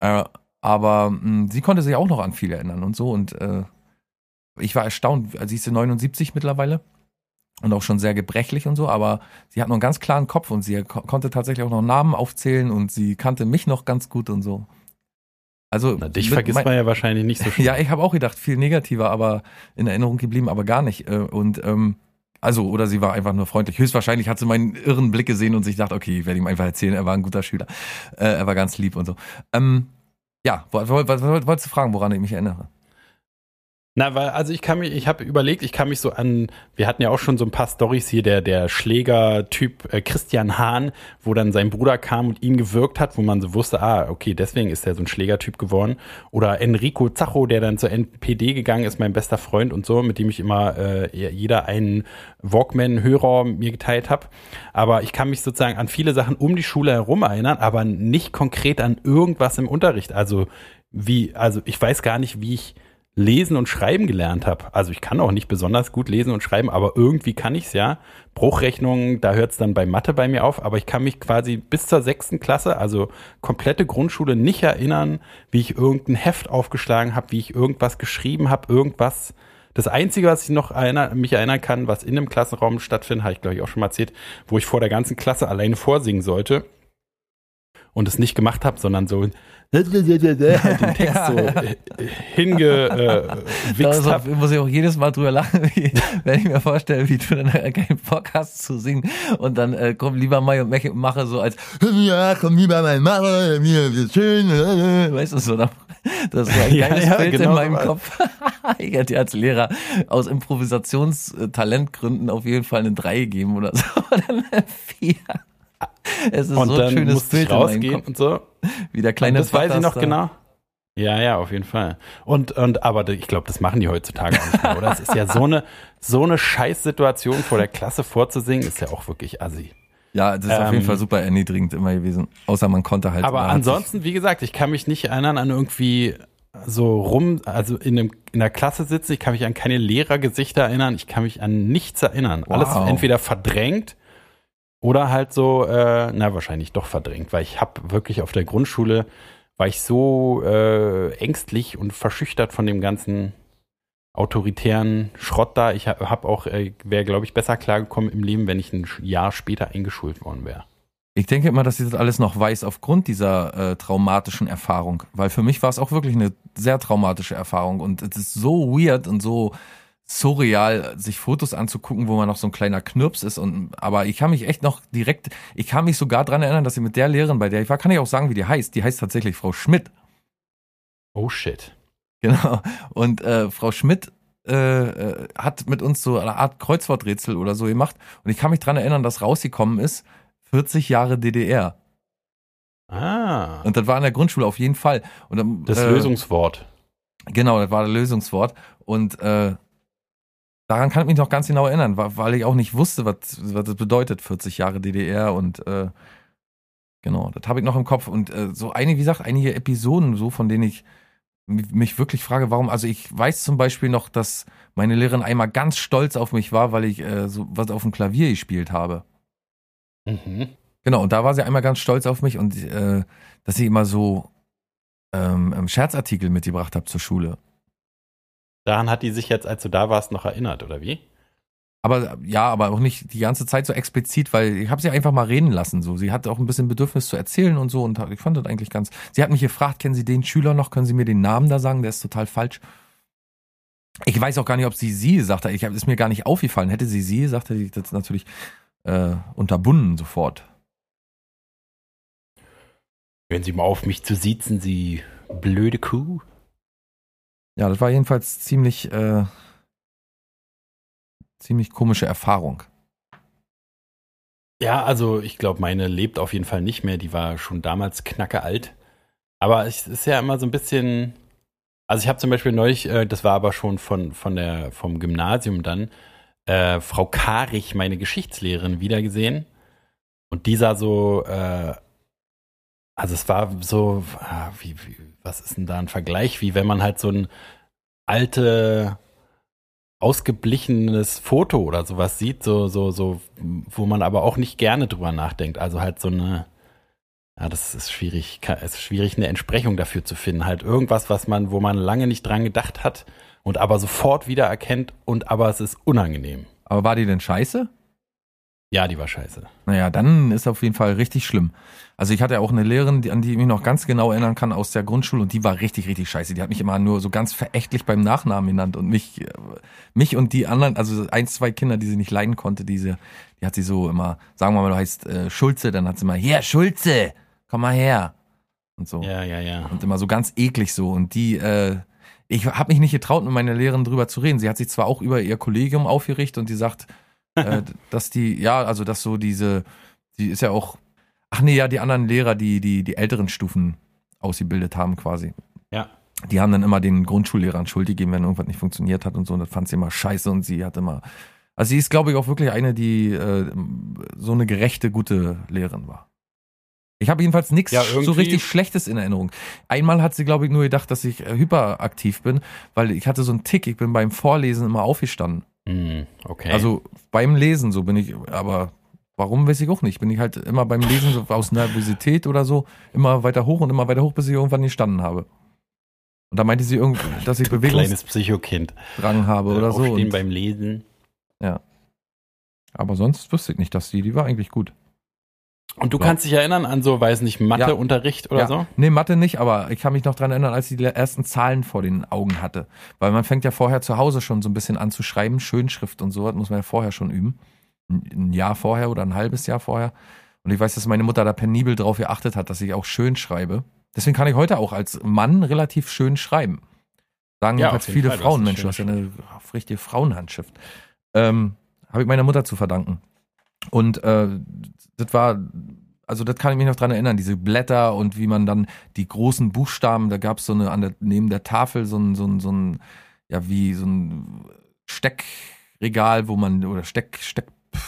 Äh, aber mh, sie konnte sich auch noch an viel erinnern und so und äh, ich war erstaunt, also sie ist ja 79 mittlerweile und auch schon sehr gebrechlich und so, aber sie hat noch einen ganz klaren Kopf und sie ko konnte tatsächlich auch noch Namen aufzählen und sie kannte mich noch ganz gut und so. Also Na, dich vergisst man ja wahrscheinlich nicht so <laughs> schnell. ja, ich habe auch gedacht, viel negativer, aber in Erinnerung geblieben, aber gar nicht. Äh, Und ähm, also, oder sie war einfach nur freundlich. Höchstwahrscheinlich hat sie meinen irren Blick gesehen und sich gedacht, okay, ich werde ihm einfach erzählen, er war ein guter Schüler. Äh, er war ganz lieb und so. Ähm, ja, wolltest du fragen, woran ich mich erinnere? Na, weil, also ich kann mich, ich habe überlegt, ich kann mich so an, wir hatten ja auch schon so ein paar Stories hier, der, der Schläger-Typ äh, Christian Hahn, wo dann sein Bruder kam und ihn gewirkt hat, wo man so wusste, ah, okay, deswegen ist er so ein Schlägertyp geworden. Oder Enrico Zacho, der dann zur NPD gegangen ist, mein bester Freund und so, mit dem ich immer äh, jeder einen Walkman-Hörer mir geteilt habe. Aber ich kann mich sozusagen an viele Sachen um die Schule herum erinnern, aber nicht konkret an irgendwas im Unterricht. Also wie, also ich weiß gar nicht, wie ich lesen und schreiben gelernt habe. Also ich kann auch nicht besonders gut lesen und schreiben, aber irgendwie kann ich's ja. Bruchrechnungen, da hört's dann bei Mathe bei mir auf, aber ich kann mich quasi bis zur sechsten Klasse, also komplette Grundschule, nicht erinnern, wie ich irgendein Heft aufgeschlagen habe, wie ich irgendwas geschrieben habe, irgendwas. Das Einzige, was ich noch erinner, mich erinnern kann, was in einem Klassenraum stattfindet, habe ich glaube ich auch schon mal erzählt, wo ich vor der ganzen Klasse alleine vorsingen sollte und es nicht gemacht habe, sondern so den Text <laughs> so äh, hingewichst Also, habe. muss ich auch jedes Mal drüber lachen, <laughs> wie, wenn ich mir vorstelle, wie du dann äh, keinen Bock hast zu singen und dann äh, komm lieber mal und mach- mache so als ja, komm lieber mal machen, mir wird schön, äh, weißt du so. Das ist so ein <laughs> Ja, geiles ja, Bild genau in meinem so. Kopf. ich hätte dir als Lehrer aus Improvisationstalentgründen auf jeden Fall eine 3 gegeben oder so. Oder eine 4. <laughs> Es ist Und so ein dann schönes musste Bild rausgehen und so. Wie der kleine das weiß ich noch da- genau. Ja, ja, auf jeden Fall. Und, und, aber ich glaube, das machen die heutzutage auch nicht mehr, oder? Es ist ja so eine, so eine Scheißsituation vor der Klasse vorzusingen, ist ja auch wirklich assi. Ja, das ist auf jeden Ähm, Fall super erniedrigend immer gewesen. Außer man konnte halt. Aber ansonsten, wie gesagt, ich kann mich nicht erinnern an irgendwie so rum, also in, einem, in der Klasse sitzen, ich kann mich an keine Lehrergesichter erinnern, ich kann mich an nichts erinnern. Alles Wow. entweder verdrängt oder halt so, äh, na wahrscheinlich doch verdrängt, weil ich habe wirklich auf der Grundschule, war ich so äh, ängstlich und verschüchtert von dem ganzen autoritären Schrott da. Ich habe hab auch, äh, wäre glaube ich besser klargekommen im Leben, wenn ich ein Jahr später eingeschult worden wäre. Ich denke immer, dass ich das alles noch weiß aufgrund dieser äh, traumatischen Erfahrung. Weil für mich war es auch wirklich eine sehr traumatische Erfahrung. Und es ist so weird und so surreal, sich Fotos anzugucken, wo man noch so ein kleiner Knirps ist. Und aber ich kann mich echt noch direkt, ich kann mich sogar dran erinnern, dass ich mit der Lehrerin, bei der ich war, kann ich auch sagen, wie die heißt. Die heißt tatsächlich Frau Schmidt. Oh shit. Genau. Und äh, Frau Schmidt äh, äh, hat mit uns so eine Art Kreuzworträtsel oder so gemacht. Und ich kann mich dran erinnern, dass rausgekommen ist, 40 Jahre DDR. Ah. Und das war in der Grundschule auf jeden Fall. Und dann, Das äh, Lösungswort. Genau, das war das Lösungswort. Und äh, daran kann ich mich noch ganz genau erinnern, weil ich auch nicht wusste, was, was das bedeutet, 40 Jahre DDR. Und äh, genau, das habe ich noch im Kopf. Und äh, so einige, wie gesagt, einige Episoden, so von denen ich mi- mich wirklich frage, warum. Also ich weiß zum Beispiel noch, dass meine Lehrerin einmal ganz stolz auf mich war, weil ich äh, so was auf dem Klavier gespielt habe. Mhm. Genau, und da war sie einmal ganz stolz auf mich und äh, dass sie immer so ähm, Scherzartikel mitgebracht habe zur Schule. Daran hat die sich jetzt, als du da warst, noch erinnert, oder wie? Aber ja, aber auch nicht die ganze Zeit so explizit, weil ich habe sie einfach mal reden lassen. So, sie hat auch ein bisschen Bedürfnis zu erzählen und so und ich fand das eigentlich ganz. Sie hat mich gefragt, kennen Sie den Schüler noch? Können Sie mir den Namen da sagen? Der ist total falsch. Ich weiß auch gar nicht, ob sie sie hat. Ich hab, ist mir gar nicht aufgefallen. Hätte sie sie gesagt, hätte ich das natürlich äh, unterbunden sofort. Hören Sie mal auf, mich zu siezen, Sie blöde Kuh. Ja, das war jedenfalls ziemlich äh, ziemlich komische Erfahrung. Ja, also ich glaube, meine lebt auf jeden Fall nicht mehr. Die war schon damals knacke alt. Aber es ist ja immer so ein bisschen. Also ich habe zum Beispiel neulich, äh, das war aber schon von, von der, vom Gymnasium dann, äh, Frau Karich, meine Geschichtslehrerin, wiedergesehen. Und die sah so, äh, also es war so, ah, wie, wie, was ist denn da ein Vergleich, wie wenn man halt so ein alte, ausgeblichenes Foto oder sowas sieht, so, so, so, wo man aber auch nicht gerne drüber nachdenkt. Also halt so eine, ja, das ist schwierig, es ist schwierig, eine Entsprechung dafür zu finden. Halt irgendwas, was man, wo man lange nicht dran gedacht hat und aber sofort wieder erkennt und aber es ist unangenehm. Aber war die denn scheiße? Ja, die war scheiße. Naja, dann ist auf jeden Fall richtig schlimm. Also ich hatte auch eine Lehrerin, die, an die ich mich noch ganz genau erinnern kann aus der Grundschule und die war richtig, richtig scheiße. Die hat mich immer nur so ganz verächtlich beim Nachnamen genannt und mich, äh, mich und die anderen, also ein, zwei Kinder, die sie nicht leiden konnte, diese, die hat sie so immer, sagen wir mal, du heißt äh, Schulze, dann hat sie mal, hier, Schulze, komm mal her. Und so. Ja, ja, ja. Und immer so ganz eklig so. Und die, äh, ich habe mich nicht getraut, mit meiner Lehrerin drüber zu reden. Sie hat sich zwar auch über ihr Kollegium aufgerichtet und die sagt, äh, <laughs> dass die, ja, also dass so diese, die ist ja auch, ach nee, ja, die anderen Lehrer, die die, die älteren Stufen ausgebildet haben quasi. Ja. Die haben dann immer den Grundschullehrern Schuld gegeben, wenn irgendwas nicht funktioniert hat und so. Und das fand sie immer scheiße und sie hat immer, also sie ist, glaube ich, auch wirklich eine, die äh, so eine gerechte, gute Lehrerin war. Ich habe jedenfalls nichts Ja, so richtig Schlechtes in Erinnerung. Einmal hat sie, glaube ich, nur gedacht, dass ich äh, hyperaktiv bin, weil ich hatte so einen Tick. Ich bin beim Vorlesen immer aufgestanden. Hm, okay. Also beim Lesen, so bin ich, aber warum weiß ich auch nicht. Bin ich halt immer beim Lesen so aus Nervosität oder so immer weiter hoch und immer weiter hoch, bis ich irgendwann gestanden habe. Und da meinte sie irgendwie, dass ich du Bewegungsdrang kleines Psychokind. habe oder so. Aufstehen Und, beim Lesen. aber sonst wüsste ich nicht, dass die, die war eigentlich gut. Und du Ja. kannst dich erinnern an so, weiß nicht, Matheunterricht oder ja. so? Nee, Mathe nicht, aber ich kann mich noch dran erinnern, als ich die ersten Zahlen vor den Augen hatte. Weil man fängt ja vorher zu Hause schon so ein bisschen an zu schreiben, Schönschrift und so, das muss man ja vorher schon üben. Ein Jahr vorher oder ein halbes Jahr vorher. Und ich weiß, dass meine Mutter da penibel drauf geachtet hat, dass ich auch schön schreibe. Deswegen kann ich heute auch als Mann relativ schön schreiben. Sagen Ja, jedenfalls auf jeden viele Fall, Frauen, eine Mensch, du hast ja eine richtige Frauenhandschrift. Ähm, Habe ich meiner Mutter zu verdanken. Und äh, das war, also das kann ich mich noch dran erinnern, diese Blätter und wie man dann die großen Buchstaben, da gab es so eine an der, neben der Tafel so ein, so ein, so ein, ja, wie so ein Steckregal, wo man, oder Steck, Steck,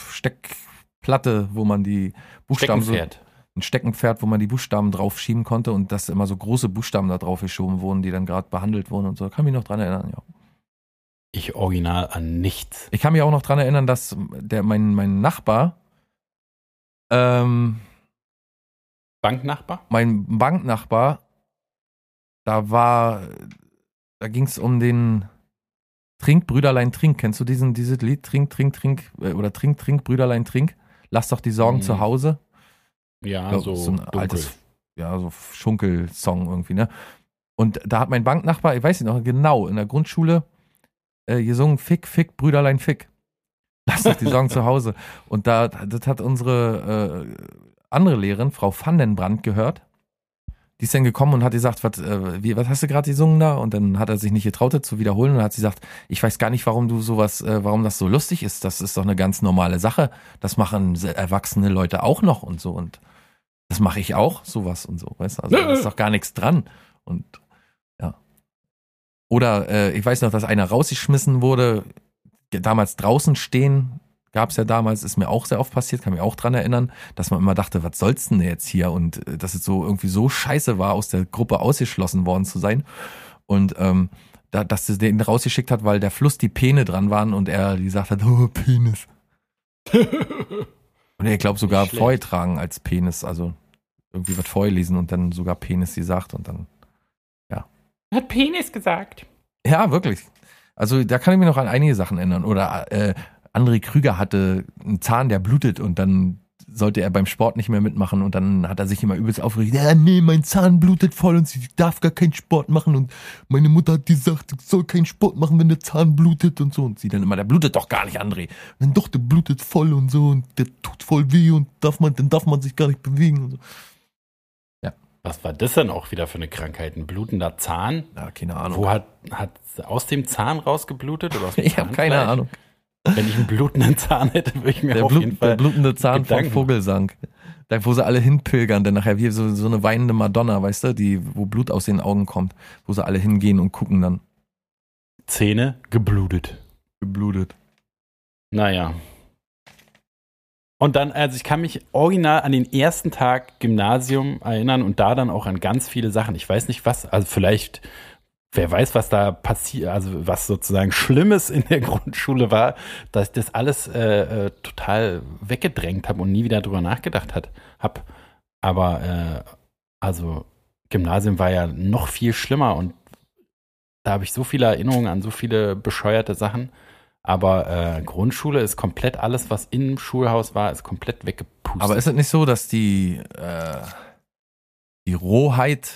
Steckplatte, wo man die Buchstaben so, ein Steckenpferd, wo man die Buchstaben drauf schieben konnte und dass immer so große Buchstaben da drauf geschoben wurden, die dann gerade behandelt wurden und so. Kann mich noch dran erinnern, ja. Ich original an nichts. Ich kann mich auch noch dran erinnern, dass der, mein, mein Nachbar, ähm, Banknachbar? mein Banknachbar, da war, da ging es um den Trink, Brüderlein, Trink. Kennst du diesen, dieses Lied? Trink, Trink, Trink, äh, oder Trink, Trink, Brüderlein, Trink. Lass doch die Sorgen Mhm. zu Hause. Ja, Ja, so, so ein dunkel. altes, ja, so Schunkelsong irgendwie, ne? Und da hat mein Banknachbar, ich weiß nicht noch genau, in der Grundschule äh, gesungen, Fick, Fick, Brüderlein, Fick. Lass doch die Sorgen zu Hause. Und da, das hat unsere äh, andere Lehrerin, Frau Vandenbrand, gehört. Die ist dann gekommen und hat gesagt, was, äh, wie, was hast du gerade gesungen da? Und dann hat er sich nicht getraut, das zu wiederholen. Und dann hat sie gesagt, ich weiß gar nicht, warum du sowas, äh, warum das so lustig ist. Das ist doch eine ganz normale Sache. Das machen se- erwachsene Leute auch noch und so. Und das mache ich auch, sowas und so. Weißt du? Also da ist doch gar nichts dran. Und. Oder äh, ich weiß noch, dass einer rausgeschmissen wurde, damals draußen stehen, gab es ja damals, ist mir auch sehr oft passiert, kann mich auch dran erinnern, dass man immer dachte, was soll's denn jetzt hier? Und äh, dass es so irgendwie so scheiße war, aus der Gruppe ausgeschlossen worden zu sein. Und ähm, da, dass sie den rausgeschickt hat, weil der Fluss die Pene dran waren und er gesagt hat, <laughs> oh, Penis. <laughs> und ich glaube sogar vorgetragen als Penis, also irgendwie was vorgelesen und dann sogar Penis gesagt und dann Hat Penis gesagt. Ja, wirklich. Also da kann ich mich noch an einige Sachen erinnern. Oder äh, André Krüger hatte einen Zahn, der blutet und dann sollte er beim Sport nicht mehr mitmachen und dann hat er sich immer übelst aufgeregt, ja, nee, mein Zahn blutet voll und ich darf gar keinen Sport machen und meine Mutter hat gesagt, ich soll keinen Sport machen, wenn der Zahn blutet und so und sie dann immer, der blutet doch gar nicht, André. Und doch, der blutet voll und so und der tut voll weh und darf man, dann darf man sich gar nicht bewegen und so. Was war das denn auch wieder für eine Krankheit? Ein blutender Zahn? Ja, keine Ahnung. Wo hat, hat aus dem Zahn rausgeblutet? Oder aus dem ich habe keine? Ahnung. Wenn ich einen blutenden Zahn hätte, würde ich mir Der, auf Blut, jeden der Fall. blutende Zahn vom Gedanken. Vogelsang. Da, wo sie alle hinpilgern, dann nachher wie so, so eine weinende Madonna, weißt du, die, wo Blut aus den Augen kommt, wo sie alle hingehen und gucken dann. Zähne geblutet. Geblutet. Naja. Und dann, also ich kann mich original an den ersten Tag Gymnasium erinnern und da dann auch an ganz viele Sachen. Ich weiß nicht was, also vielleicht, wer weiß, was da passiert, also was sozusagen Schlimmes in der <laughs> Grundschule war, dass ich das alles äh, äh, total weggedrängt habe und nie wieder drüber nachgedacht hat, hab. Aber äh, also Gymnasium war ja noch viel schlimmer und da habe ich so viele Erinnerungen an so viele bescheuerte Sachen. Aber äh, Grundschule ist komplett alles, was im Schulhaus war, ist komplett weggepustet. Aber ist es nicht so, dass die, äh, die Rohheit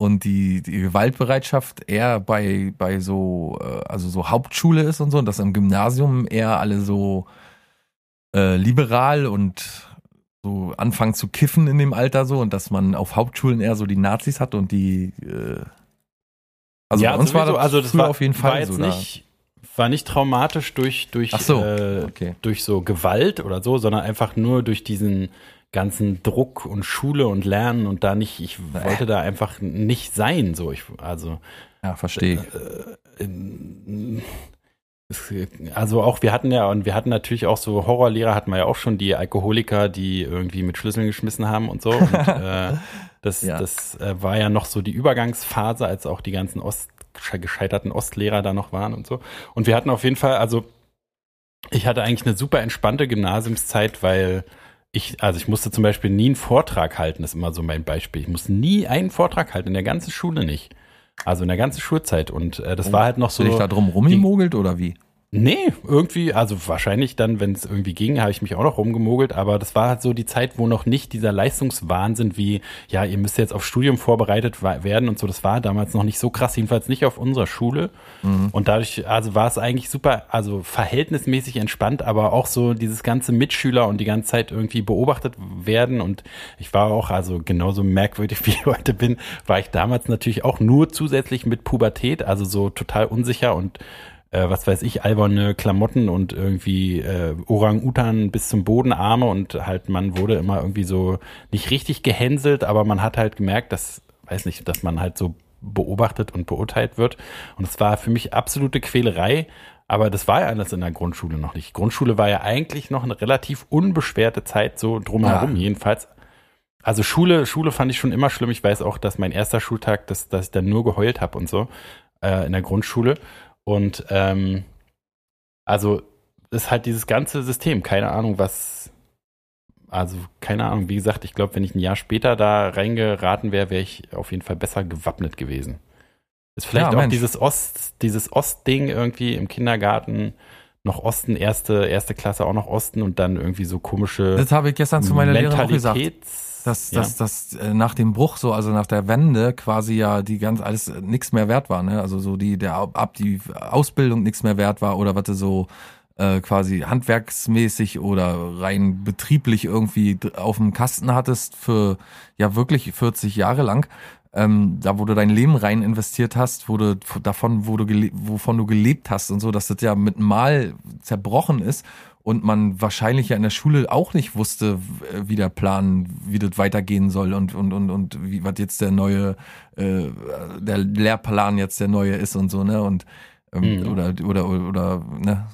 und die, die Gewaltbereitschaft eher bei, bei so, äh, also so Hauptschule ist und so, und dass im Gymnasium eher alle so äh, liberal und so anfangen zu kiffen in dem Alter so und dass man auf Hauptschulen eher so die Nazis hat und die, äh, Also ja, bei uns war sowieso. das, also das war auf jeden Fall war jetzt so. nicht, war nicht traumatisch durch durch so, äh, okay. durch so Gewalt oder so, sondern einfach nur durch diesen ganzen Druck und Schule und Lernen und da nicht, ich wollte da einfach nicht sein, so ich also Ja, verstehe ich. es, also auch wir hatten ja und wir hatten natürlich auch so Horrorlehrer hatten wir ja auch schon die Alkoholiker, die irgendwie mit Schlüsseln geschmissen haben und so und <laughs> äh, das Ja. das äh, war ja noch so die Übergangsphase, als auch die ganzen Ost gescheiterten Ostlehrer da noch waren und so und wir hatten auf jeden Fall also ich hatte eigentlich eine super entspannte Gymnasiumszeit, weil ich, also ich musste zum Beispiel nie einen Vortrag halten, ist immer so mein Beispiel. Ich musste nie einen Vortrag halten, in der ganzen Schule nicht. Also in der ganzen Schulzeit. Und äh, das war halt noch Hast du dich so. da drum rumgemogelt oder wie? Nee, irgendwie, also wahrscheinlich dann, wenn es irgendwie ging, habe ich mich auch noch rumgemogelt, aber das war halt so die Zeit, wo noch nicht dieser Leistungswahnsinn wie, ja, ihr müsst jetzt auf Studium vorbereitet werden und so, das war damals noch nicht so krass, jedenfalls nicht auf unserer Schule. Und dadurch, also war es eigentlich super, also verhältnismäßig entspannt, aber auch so dieses ganze Mitschüler und die ganze Zeit irgendwie beobachtet werden und ich war auch, also genauso merkwürdig <laughs> wie ich heute bin, war ich damals natürlich auch nur zusätzlich mit Pubertät, also so total unsicher und äh, was weiß ich, alberne Klamotten und irgendwie äh, Orang-Utan bis zum Boden Arme und halt man wurde immer irgendwie so nicht richtig gehänselt, aber man hat halt gemerkt, dass, weiß nicht, dass man halt so beobachtet und beurteilt wird. Und es war für mich absolute Quälerei, aber das war ja alles in der Grundschule noch nicht. Grundschule war ja eigentlich noch eine relativ unbeschwerte Zeit, so drumherum Ja. jedenfalls. Also Schule, Schule fand ich schon immer schlimm. Ich weiß auch, dass mein erster Schultag, dass, dass ich dann nur geheult habe und so äh, in der Grundschule. Und ähm, also ist halt dieses ganze System, keine Ahnung, was, also keine Ahnung, wie gesagt, ich glaube, wenn ich ein Jahr später da reingeraten wäre, wäre ich auf jeden Fall besser gewappnet gewesen. Ist vielleicht Ja, auch Mensch. dieses Ost, dieses Ostding irgendwie im Kindergarten, noch Osten, erste, erste Klasse auch noch Osten und dann irgendwie so komische Das habe ich gestern zu meiner Lehrerin auch gesagt. Dass, ja. dass, dass äh, nach dem Bruch so, also nach der Wende quasi ja die ganz alles äh, nichts mehr wert war, ne? Also so die der ab die Ausbildung nichts mehr wert war oder was du so äh, quasi handwerksmäßig oder rein betrieblich irgendwie auf dem Kasten hattest für ja wirklich 40 Jahre lang. Ähm, da wo du dein Leben rein investiert hast, wo du davon, wo du wovon du gelebt hast und so, dass das ja mit Mal zerbrochen ist und man wahrscheinlich ja in der Schule auch nicht wusste, wie der Plan, wie das weitergehen soll und und und und wie was jetzt der neue äh, der Lehrplan jetzt der neue ist und so ne und ähm, Mhm. oder oder oder ne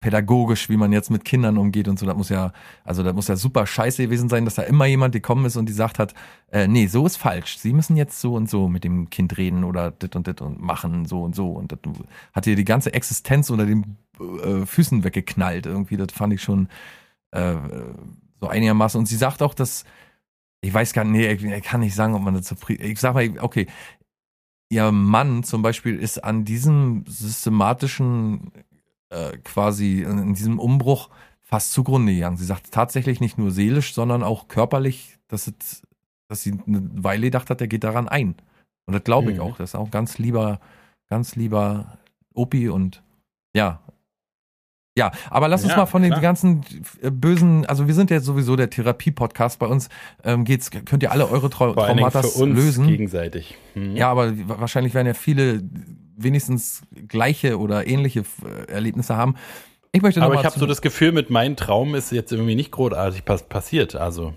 pädagogisch, wie man jetzt mit Kindern umgeht und so, das muss ja, also das muss ja super scheiße gewesen sein, dass da immer jemand gekommen ist und die sagt hat, äh, nee, so ist falsch. Sie müssen jetzt so und so mit dem Kind reden oder dit und dit und machen so und so und das hat ihr die ganze Existenz unter den äh, Füßen weggeknallt irgendwie. Das fand ich schon äh, so einigermaßen. Und sie sagt auch, dass ich weiß gar nicht, nee, ich, kann nicht sagen, ob man das zufrieden. Ich sag mal, okay, ihr Mann zum Beispiel ist an diesem systematischen äh, quasi in diesem Umbruch fast zugrunde gegangen. Sie sagt tatsächlich nicht nur seelisch, sondern auch körperlich, dass, es, dass sie eine Weile gedacht hat, er geht daran ein. Und das glaube ich Mhm. auch. Das ist auch ganz lieber, ganz lieber Opi und ja. Ja, aber lass uns Ja, mal von den klar. ganzen äh, bösen, also wir sind ja sowieso der Therapie-Podcast. Bei uns ähm, geht's, könnt ihr alle eure Trau Vor Traumata lösen. gegenseitig. Mhm. Ja, aber wa- wahrscheinlich werden ja viele wenigstens gleiche oder ähnliche äh, Erlebnisse haben. Ich möchte Aber ich habe so das Gefühl, mit meinem Traum ist jetzt irgendwie nicht großartig pass passiert. Also,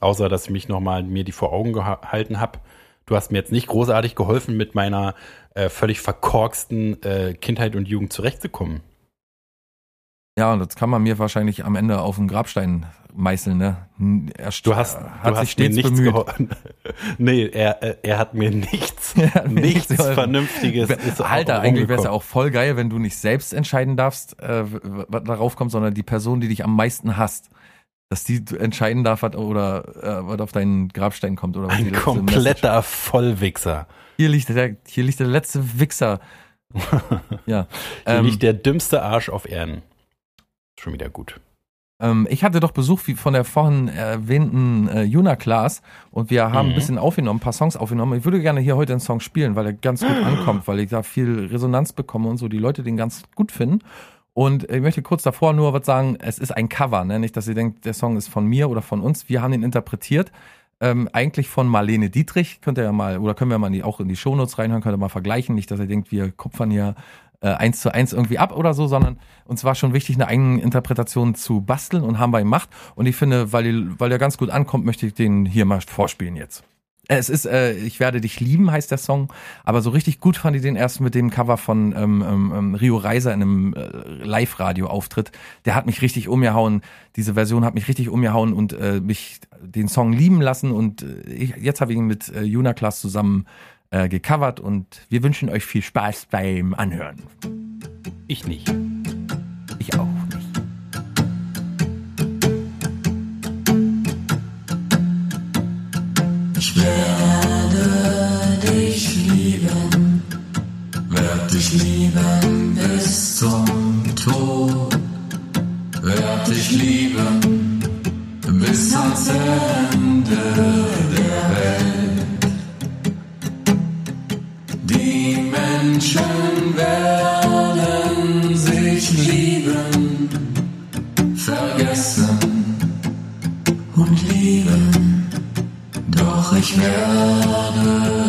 außer dass ich mich nochmal mir die vor Augen gehalten habe. Du hast mir jetzt nicht großartig geholfen, mit meiner äh, völlig verkorksten äh, Kindheit und Jugend zurechtzukommen. Ja, und das kann man mir wahrscheinlich am Ende auf den Grabstein meißeln, ne? Er Du hast, hat du sich hast mir stets nichts bemüht. geholfen. <laughs> nee, er, äh, er hat mir nichts, <laughs> hat mir nichts <laughs> geholfen. Vernünftiges. Alter, eigentlich wäre es ja auch voll geil, wenn du nicht selbst entscheiden darfst, äh, was darauf kommt, sondern die Person, die dich am meisten hasst. Dass die entscheiden darf, was, oder äh, was auf deinen Grabstein kommt. Oder was Ein kompletter Vollwichser. Hier liegt der, hier liegt der letzte Wichser. ja. Hier Ähm, liegt der dümmste Arsch auf Erden. Schon wieder gut. Ähm, ich hatte doch Besuch wie von der vorhin erwähnten äh, Juna Klaas und wir haben Mhm. ein bisschen aufgenommen, ein paar Songs aufgenommen. Ich würde gerne hier heute einen Song spielen, weil er ganz gut <gasps> ankommt, weil ich da viel Resonanz bekomme und so, die Leute den ganz gut finden. Und ich möchte kurz davor nur was sagen, es ist ein Cover, ne? nicht, dass ihr denkt, der Song ist von mir oder von uns. Wir haben ihn interpretiert. ähm, eigentlich von Marlene Dietrich. Könnt ihr ja mal, oder können wir mal in die, auch in die Shownotes reinhören, könnt ihr mal vergleichen. Nicht, dass ihr denkt, wir kupfern hier eins zu eins irgendwie ab oder so, sondern uns war schon wichtig, eine eigene Interpretation zu basteln und haben wir gemacht. Und ich finde, weil, die, weil der ganz gut ankommt, möchte ich den hier mal vorspielen jetzt. Es ist, äh, ich werde dich lieben, heißt der Song. Aber so richtig gut fand ich den erst mit dem Cover von ähm, ähm, Rio Reiser in einem äh, Live-Radio-Auftritt. Der hat mich richtig umgehauen. Diese Version hat mich richtig umgehauen und äh, mich den Song lieben lassen. Und äh, ich, jetzt habe ich ihn mit äh, Juna Klaas zusammen äh, gecovert und wir wünschen euch viel Spaß beim Anhören. Ich nicht. Ich auch nicht. Ich werde dich lieben, werd dich lieben bis zum Tod, werd dich lieben bis ans Ende Menschen werden sich lieben, vergessen und lieben. Doch ich werde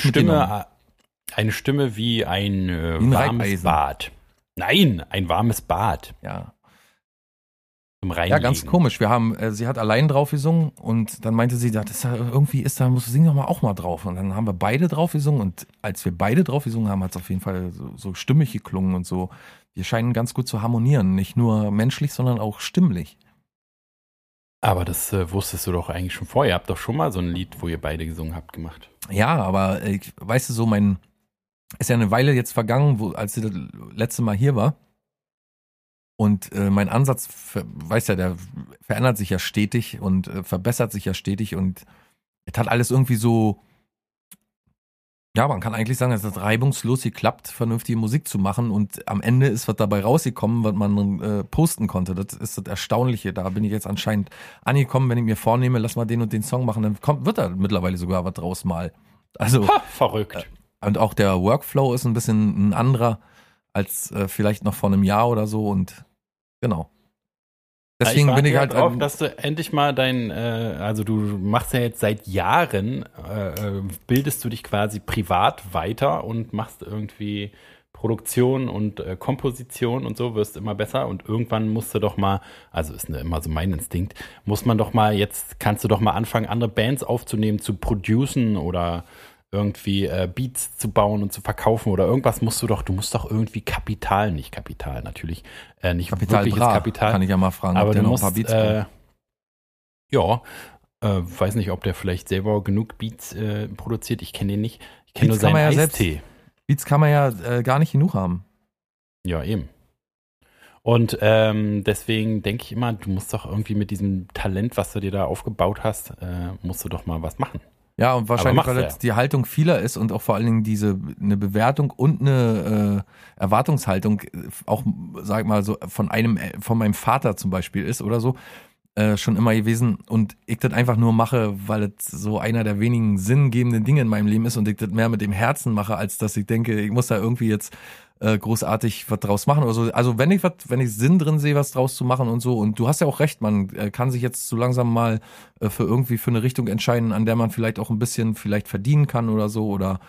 Stimme, eine Stimme wie ein, äh, Wie ein warmes Reibeisen. Bad. Nein, ein warmes Bad Ja. zum Ja, ganz komisch. Wir haben, äh, sie hat allein drauf gesungen und dann meinte sie, das ist ja, irgendwie ist da, muss sing doch mal auch mal drauf. Und dann haben wir beide drauf gesungen und als wir beide drauf gesungen haben, hat es auf jeden Fall so, so stimmig geklungen und so. Wir scheinen ganz gut zu harmonieren. Nicht nur menschlich, sondern auch stimmlich. Aber das äh, wusstest du doch eigentlich schon vorher. Ihr habt doch schon mal so ein Lied, wo ihr beide gesungen habt, gemacht. Ja, aber äh, ich- weißt du, so mein, ist ja eine Weile jetzt vergangen, wo, als sie das letzte Mal hier war. Und äh, mein Ansatz, ver- weiß ja, der verändert sich ja stetig und äh, verbessert sich ja stetig und es hat alles irgendwie so, ja, man kann eigentlich sagen, es hat reibungslos geklappt, vernünftige Musik zu machen und am Ende ist was dabei rausgekommen, was man äh, posten konnte. Das ist das Erstaunliche. Da bin ich jetzt anscheinend angekommen, wenn ich mir vornehme, lass mal den und den Song machen, dann kommt, wird da mittlerweile sogar was draus mal. Also Ha, verrückt. und auch der Workflow ist ein bisschen ein anderer als äh, vielleicht noch vor einem Jahr oder so und genau. Deswegen bin ich halt drauf, dass du endlich mal dein, äh, also du machst ja jetzt seit Jahren, äh, äh, bildest du dich quasi privat weiter und machst irgendwie Produktion und äh, Komposition und so, wirst immer besser. Und irgendwann musst du doch mal, also ist ne, immer so mein Instinkt, muss man doch mal, jetzt kannst du doch mal anfangen, andere Bands aufzunehmen, zu producen oder irgendwie äh, Beats zu bauen und zu verkaufen oder irgendwas musst du doch, du musst doch irgendwie Kapital, nicht Kapital natürlich, äh, nicht Kapital wirkliches Bra, Kapital, kann ich ja mal fragen, aber ob der du noch musst, ein paar Beats äh, ja, äh, weiß nicht, ob der vielleicht selber genug Beats äh, produziert. Ich kenne den nicht. Ich kenne nur seinen ja selbst-. Beats kann man ja äh, gar nicht genug haben. Ja, eben. Und ähm, deswegen denke ich immer, du musst doch irgendwie mit diesem Talent, was du dir da aufgebaut hast, äh, musst du doch mal was machen. Ja, und wahrscheinlich, weil jetzt die Haltung vieler ist und auch vor allen Dingen diese eine Bewertung und eine äh, Erwartungshaltung äh, auch, sag mal so, von einem, äh, von meinem Vater zum Beispiel ist oder so, äh, schon immer gewesen. Und ich das einfach nur mache, weil es so einer der wenigen sinngebenden Dinge in meinem Leben ist und ich das mehr mit dem Herzen mache, als dass ich denke, ich muss da irgendwie jetzt äh, großartig was draus machen oder so. Also wenn ich was, wenn ich Sinn drin sehe, was draus zu machen und so. Und du hast ja auch recht, man äh, kann sich jetzt so langsam mal äh, für irgendwie für eine Richtung entscheiden, an der man vielleicht auch ein bisschen vielleicht verdienen kann oder so oder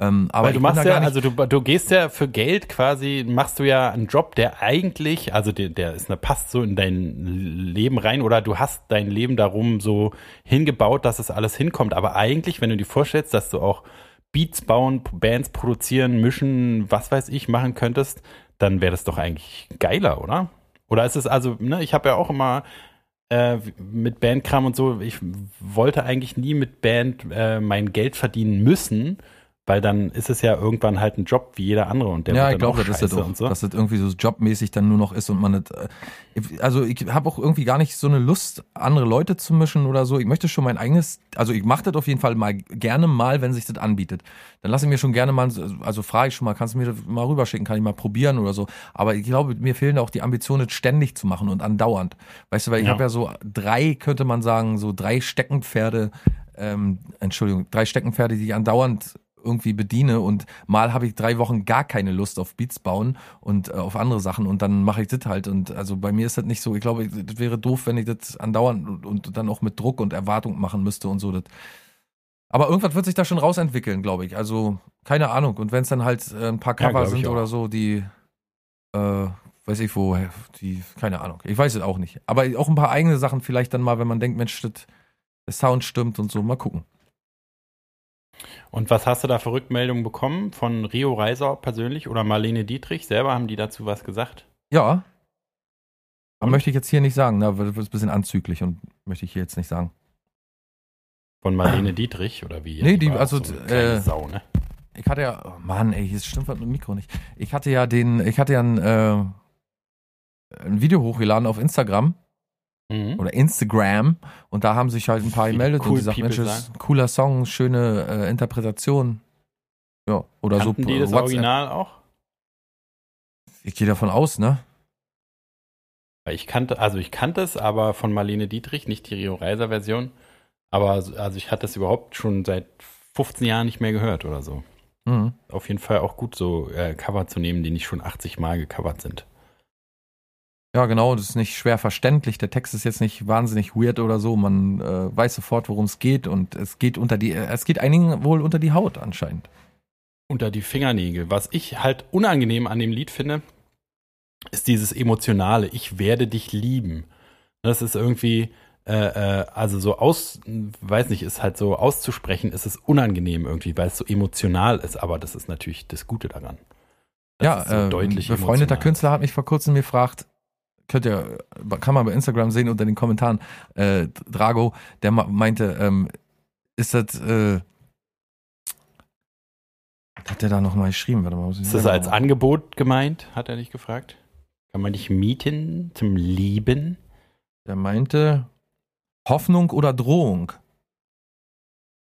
ähm, aber Weil du machst ja, also du, du gehst ja für Geld quasi, machst du ja einen Job, der eigentlich, also der, der ist, ne, passt so in dein Leben rein oder du hast dein Leben darum so hingebaut, dass es alles hinkommt. Aber eigentlich, wenn du dir vorstellst, dass du auch Beats bauen, Bands produzieren, mischen, was weiß ich, machen könntest, dann wäre das doch eigentlich geiler, oder? Oder ist es also, ne, ich habe ja auch immer äh, mit Bandkram und so, ich wollte eigentlich nie mit Band äh, mein Geld verdienen müssen, weil dann ist es ja irgendwann halt ein Job wie jeder andere und der ja, ich dann glaube, auch das ist das auch, und so. dass das irgendwie so jobmäßig dann nur noch ist und man das, äh, also ich habe auch irgendwie gar nicht so eine Lust, andere Leute zu mischen oder so. Ich möchte schon mein eigenes, also ich mache das auf jeden Fall mal gerne mal, wenn sich das anbietet. Dann lasse ich mir schon gerne mal, also frage ich schon mal, kannst du mir das mal rüberschicken, kann ich mal probieren oder so. Aber ich glaube, mir fehlen auch die Ambitionen, das ständig zu machen und andauernd. Weißt du, weil ich Ja. habe ja so drei, könnte man sagen, so drei Steckenpferde, ähm, Entschuldigung, drei Steckenpferde, die ich andauernd irgendwie bediene und mal habe ich drei Wochen gar keine Lust auf Beats bauen und äh, auf andere Sachen und dann mache ich das halt und also bei mir ist das nicht so, ich glaube, das wäre doof, wenn ich das andauernd und, und dann auch mit Druck und Erwartung machen müsste und so. Das. Aber irgendwas wird sich da schon rausentwickeln, glaube ich. Also keine Ahnung und wenn es dann halt äh, ein paar Ja, Cover ich sind oder so, die äh, weiß ich wo, die, keine Ahnung, ich weiß es auch nicht. Aber auch ein paar eigene Sachen vielleicht dann mal, wenn man denkt, Mensch, das, der Sound stimmt und so, mal gucken. Und was hast du da für Rückmeldungen bekommen von Rio Reiser persönlich oder Marlene Dietrich selber? Haben die dazu was gesagt? Ja. Aber Und? möchte ich jetzt hier nicht sagen, da wird es ein bisschen anzüglich und möchte ich hier jetzt nicht sagen. Von Marlene Dietrich oder wie? Nee, die- auch also, so äh, Sau, ne? Ich hatte ja, oh Mann, ey, jetzt stimmt was mit dem Mikro nicht. Ich hatte ja den, ich hatte ja ein, äh, ein Video hochgeladen auf Instagram Mhm. oder Instagram und da haben sich halt ein paar gemeldet cool und gesagt, Mensch, ist ein cooler Song, schöne äh, Interpretation. Ja, oder Kannten so die das WhatsApp. Original auch? Ich gehe davon aus, ne? Ich kannte, also ich kannte es, aber von Marlene Dietrich, nicht die Rio Reiser Version. Aber so- also ich hatte es überhaupt schon seit 15 Jahren nicht mehr gehört oder so. Mhm. Auf jeden Fall auch gut, so äh, Cover zu nehmen, die nicht schon 80 Mal gecovert sind. Ja, genau, das ist nicht schwer verständlich. Der Text ist jetzt nicht wahnsinnig weird oder so. Man äh, weiß sofort, worum es geht und es geht unter die, es geht einigen wohl unter die Haut anscheinend. Unter die Fingernägel. Was ich halt unangenehm an dem Lied finde, ist dieses emotionale. Ich werde dich lieben. Das ist irgendwie, äh, äh, also so aus, weiß nicht, ist halt so auszusprechen, ist es unangenehm irgendwie, weil es so emotional ist. Aber das ist natürlich das Gute daran. Das ja, so äh, deutlich ein befreundeter emotional. Künstler hat mich vor kurzem gefragt, könnt ihr, kann man bei Instagram sehen unter den Kommentaren, äh, Drago, der meinte, ähm, ist das, äh, Hat der da nochmal geschrieben? Warte mal, Ist das als mal- Angebot gemeint? Hat er nicht gefragt? Kann man dich mieten zum Lieben? Der meinte Hoffnung oder Drohung?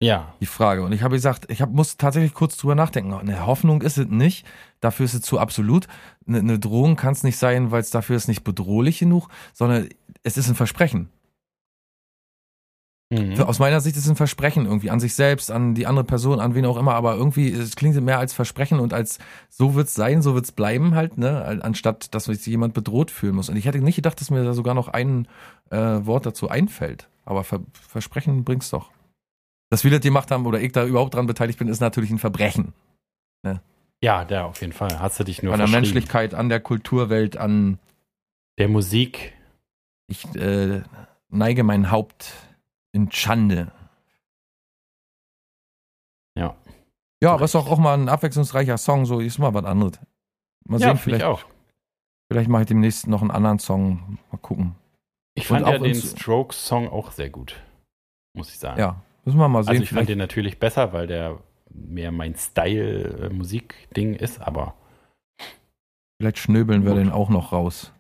Ja. Die Frage. Und ich habe gesagt, ich hab, muss tatsächlich kurz drüber nachdenken. Eine Hoffnung ist es nicht. Dafür ist es zu absolut. Eine, eine Drohung kann es nicht sein, weil es dafür ist nicht bedrohlich genug, sondern es ist ein Versprechen. Mhm. Aus meiner Sicht ist es ein Versprechen irgendwie an sich selbst, an die andere Person, an wen auch immer, aber irgendwie, es klingt mehr als Versprechen und als so wird's sein, so wird's bleiben halt, ne, anstatt dass sich jemand bedroht fühlen muss. Und ich hätte nicht gedacht, dass mir da sogar noch ein äh, Wort dazu einfällt. Aber Ver Versprechen bringt's doch. Dass wir das gemacht haben oder ich da überhaupt dran beteiligt bin, ist natürlich ein Verbrechen. Ja, der auf jeden Fall. Hast du dich nur an der. Menschlichkeit, an der Kulturwelt, an Der Musik. ich äh, neige mein Haupt in Schande. Ja. Ja, aber ist doch auch mal ein abwechslungsreicher Song, so ist mal was anderes. Mal ja, sehen, vielleicht, auch. vielleicht mache ich demnächst noch einen anderen Song. Mal gucken. Ich fand ja den Strokes-Song auch sehr gut. Muss ich sagen. Ja, müssen wir mal sehen. also ich fand den natürlich besser, weil der mehr mein Style-Musik-Ding ist, aber vielleicht schnöbeln wir den auch noch raus.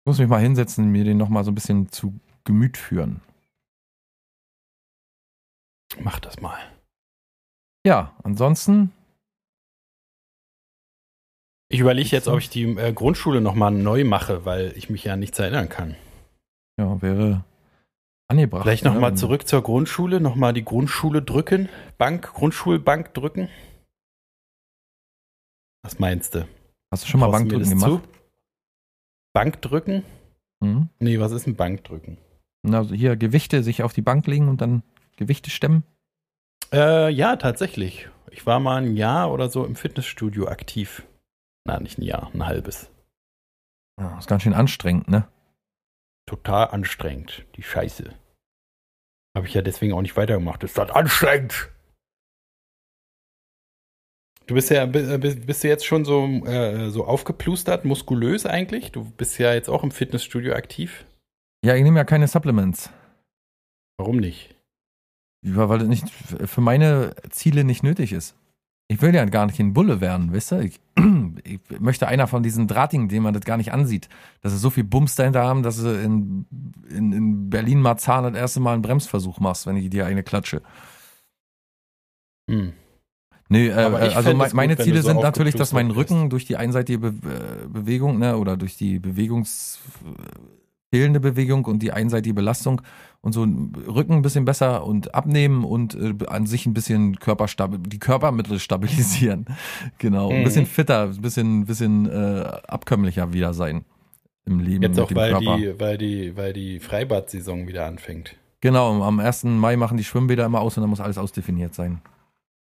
Ich muss mich mal hinsetzen mir den noch mal so ein bisschen zu Gemüt führen. mach das mal. Ja, ansonsten, Ich überlege jetzt, ob ich die äh, Grundschule nochmal neu mache, weil ich mich ja an nichts erinnern kann. ja, wäre angebracht. Vielleicht ne? nochmal zurück zur Grundschule, nochmal die Grundschule drücken, Bank, Grundschulbank drücken. Was meinst du? Hast du schon mal Bankdrücken gemacht? zu? Bank drücken? Mhm. Nee, was ist ein Bankdrücken? Na, Also hier Gewichte, sich auf die Bank legen und dann Gewichte stemmen. Äh, ja, tatsächlich. Ich war mal ein Jahr oder so im Fitnessstudio aktiv. Na, nicht ein Jahr, ein halbes. Ja, ist ganz schön anstrengend, ne? Total anstrengend, die Scheiße. Habe ich ja deswegen auch nicht weitergemacht. Ist das anstrengend? Du bist ja äh, bist bist du jetzt schon so, äh, so aufgeplustert, muskulös eigentlich? Du bist ja jetzt auch im Fitnessstudio aktiv. Ja, ich nehme ja keine Supplements. Warum nicht? Ja, weil das nicht für meine Ziele nicht nötig ist. Ich will ja gar nicht ein Bulle werden, wisst ihr? Ich, <clears throat> ich möchte einer von diesen Drahtigen, denen man das gar nicht ansieht. Dass sie so viel Bums dahinter haben, dass du in, in, in Berlin-Marzahn das erste Mal einen Bremsversuch machst, wenn ich dir eine klatsche. Hm. Nee, äh, also me gut, meine Ziele so sind natürlich, dass mein Rücken durch die einseitige Be äh, Bewegung, ne, oder durch die Bewegungs fehlende Bewegung und die einseitige Belastung und so Rücken ein bisschen besser und abnehmen und äh, an sich ein bisschen Körperstabil die Körpermittel <laughs> stabilisieren. Genau, ein Mhm. bisschen fitter, ein bisschen bisschen äh, abkömmlicher wieder sein im Leben Jetzt auch, weil Körper. die, weil die, weil die Freibad-Saison wieder anfängt. Genau, am 1. Mai machen die Schwimmbäder immer aus und dann muss alles ausdefiniert sein.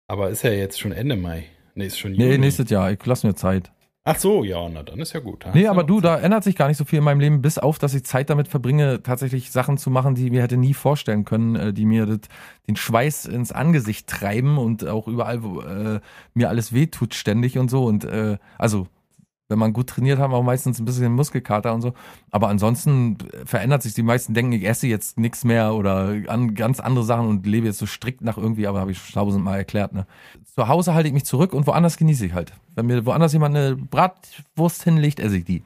Aber ist ja jetzt schon Ende Mai. Nee, ist schon Juni. Nee, nächstes Jahr, ich lass mir Zeit. Ach so, ja, na dann ist ja gut. Nee, aber du, da ändert sich gar nicht so viel in meinem Leben, bis auf, dass ich Zeit damit verbringe, tatsächlich Sachen zu machen, die ich mir hätte nie vorstellen können, äh, die mir das, den Schweiß ins Angesicht treiben und auch überall, wo äh, mir alles wehtut ständig und so. Und äh, also, wenn man gut trainiert, haben auch meistens ein bisschen Muskelkater und so. Aber ansonsten verändert sich. Die meisten denken, ich esse jetzt nichts mehr oder an ganz andere Sachen und lebe jetzt so strikt nach irgendwie, aber habe ich tausendmal erklärt. Ne? Zu Hause halte ich mich zurück und woanders genieße ich halt. Wenn mir woanders jemand eine Bratwurst hinlegt, esse ich die.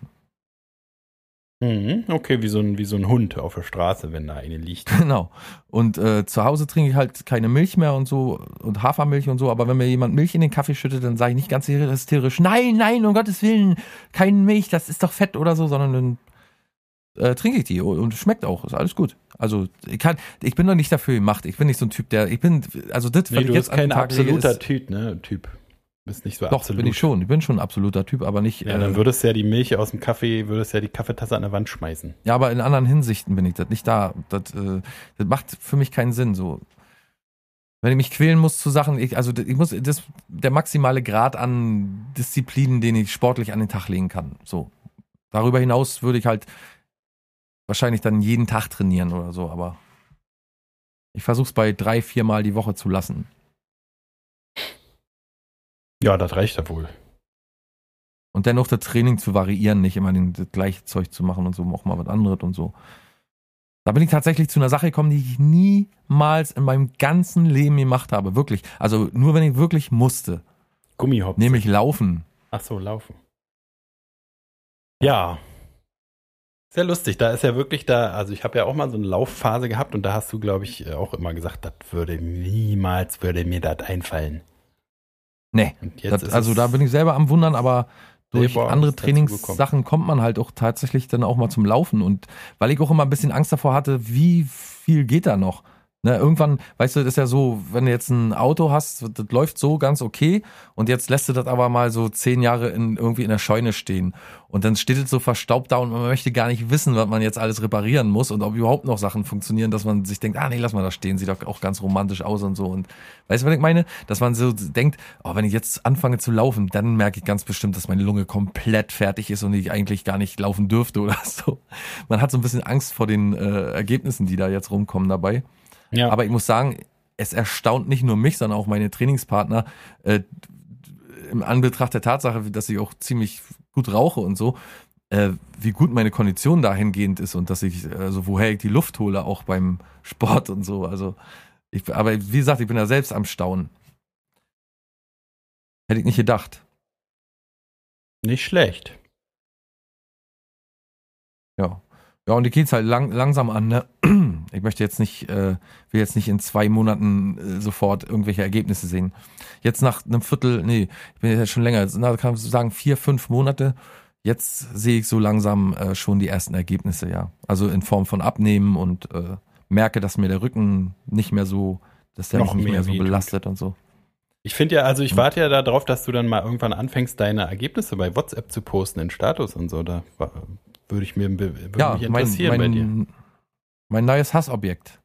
Mhm, okay, wie so, ein, wie so ein Hund auf der Straße, wenn da eine liegt. <laughs> Genau. Und äh, zu Hause trinke ich halt keine Milch mehr und so und Hafermilch und so, aber wenn mir jemand Milch in den Kaffee schüttet, dann sage ich nicht ganz hysterisch, nein, nein, um Gottes Willen, keine Milch, das ist doch Fett oder so, sondern dann äh, trinke ich die und es schmeckt auch, ist alles gut. Also ich kann, ich bin doch nicht dafür gemacht. Ich bin nicht so ein Typ, der, ich bin, also das, Nee, was du ich bist jetzt kein absoluter ist, Typ, ne? Typ. Bist nicht so Doch, absolut. bin ich schon. Ich bin schon ein absoluter Typ, aber nicht. Ja, äh, dann würdest du ja die Milch aus dem Kaffee, würdest ja die Kaffeetasse an der Wand schmeißen. Ja, aber in anderen Hinsichten bin ich das nicht da. Das, äh, das macht für mich keinen Sinn. So, wenn ich mich quälen muss zu Sachen, ich, also ich muss das der maximale Grad an Disziplinen, den ich sportlich an den Tag legen kann. So, darüber hinaus würde ich halt wahrscheinlich dann jeden Tag trainieren oder so. Aber ich versuche es bei drei, vier Mal die Woche zu lassen. Ja, das reicht ja wohl. Und dennoch das Training zu variieren, nicht immer den, das gleiche Zeug zu machen und so, auch mal was anderes und so. Da bin ich tatsächlich zu einer Sache gekommen, die ich niemals in meinem ganzen Leben gemacht habe. Wirklich. Also nur wenn ich wirklich musste. Gummihopp. Nämlich laufen. Ach so, laufen. Ja. Sehr lustig. Da ist ja wirklich da, also ich habe ja auch mal so eine Laufphase gehabt und da hast du, glaube ich, auch immer gesagt, das würde niemals, würde mir das einfallen. Nee. Das, also da bin ich selber am Wundern, aber durch andere Trainingssachen kommt man halt auch tatsächlich dann auch mal zum Laufen. Und weil ich auch immer ein bisschen Angst davor hatte, wie viel geht da noch? Ne, irgendwann, weißt du, das ist ja so, wenn du jetzt ein Auto hast, das läuft so ganz okay und jetzt lässt du das aber mal so zehn Jahre in, irgendwie in der Scheune stehen und dann steht es so verstaubt da und man möchte gar nicht wissen, was man jetzt alles reparieren muss und ob überhaupt noch Sachen funktionieren, dass man sich denkt, ah nee, lass mal da stehen, sieht doch auch ganz romantisch aus und so und weißt du, was ich meine? Dass man so denkt, oh, wenn ich jetzt anfange zu laufen, dann merke ich ganz bestimmt, dass meine Lunge komplett fertig ist und ich eigentlich gar nicht laufen dürfte oder <laughs> so. Man hat so ein bisschen Angst vor den äh, Ergebnissen, die da jetzt rumkommen dabei. Ja. Aber ich muss sagen, es erstaunt nicht nur mich, sondern auch meine Trainingspartner äh, im Anbetracht der Tatsache, dass ich auch ziemlich gut rauche und so, äh, wie gut meine Kondition dahingehend ist und dass ich, also woher ich die Luft hole, auch beim Sport und so. Also, ich, aber wie gesagt, ich bin ja selbst am Staunen. Hätte ich nicht gedacht. Nicht schlecht. Ja. Ja, und die geht's halt lang, langsam an, ne? Ich möchte jetzt nicht, äh, will jetzt nicht in zwei Monaten äh, sofort irgendwelche Ergebnisse sehen. Jetzt nach einem Viertel, nee, ich bin jetzt schon länger, na, kann man sagen vier, fünf Monate. Jetzt sehe ich so langsam äh, schon die ersten Ergebnisse, ja. Also in Form von Abnehmen und äh, merke, dass mir der Rücken nicht mehr so, dass der Noch mich nicht mehr mehr so belastet und so. Ich finde ja, also ich warte ja darauf, dass du dann mal irgendwann anfängst, deine Ergebnisse bei WhatsApp zu posten in Status und so. Da wa- würde ich mir würde ja, mich mein, interessieren bei dir. Mein, neues Hassobjekt.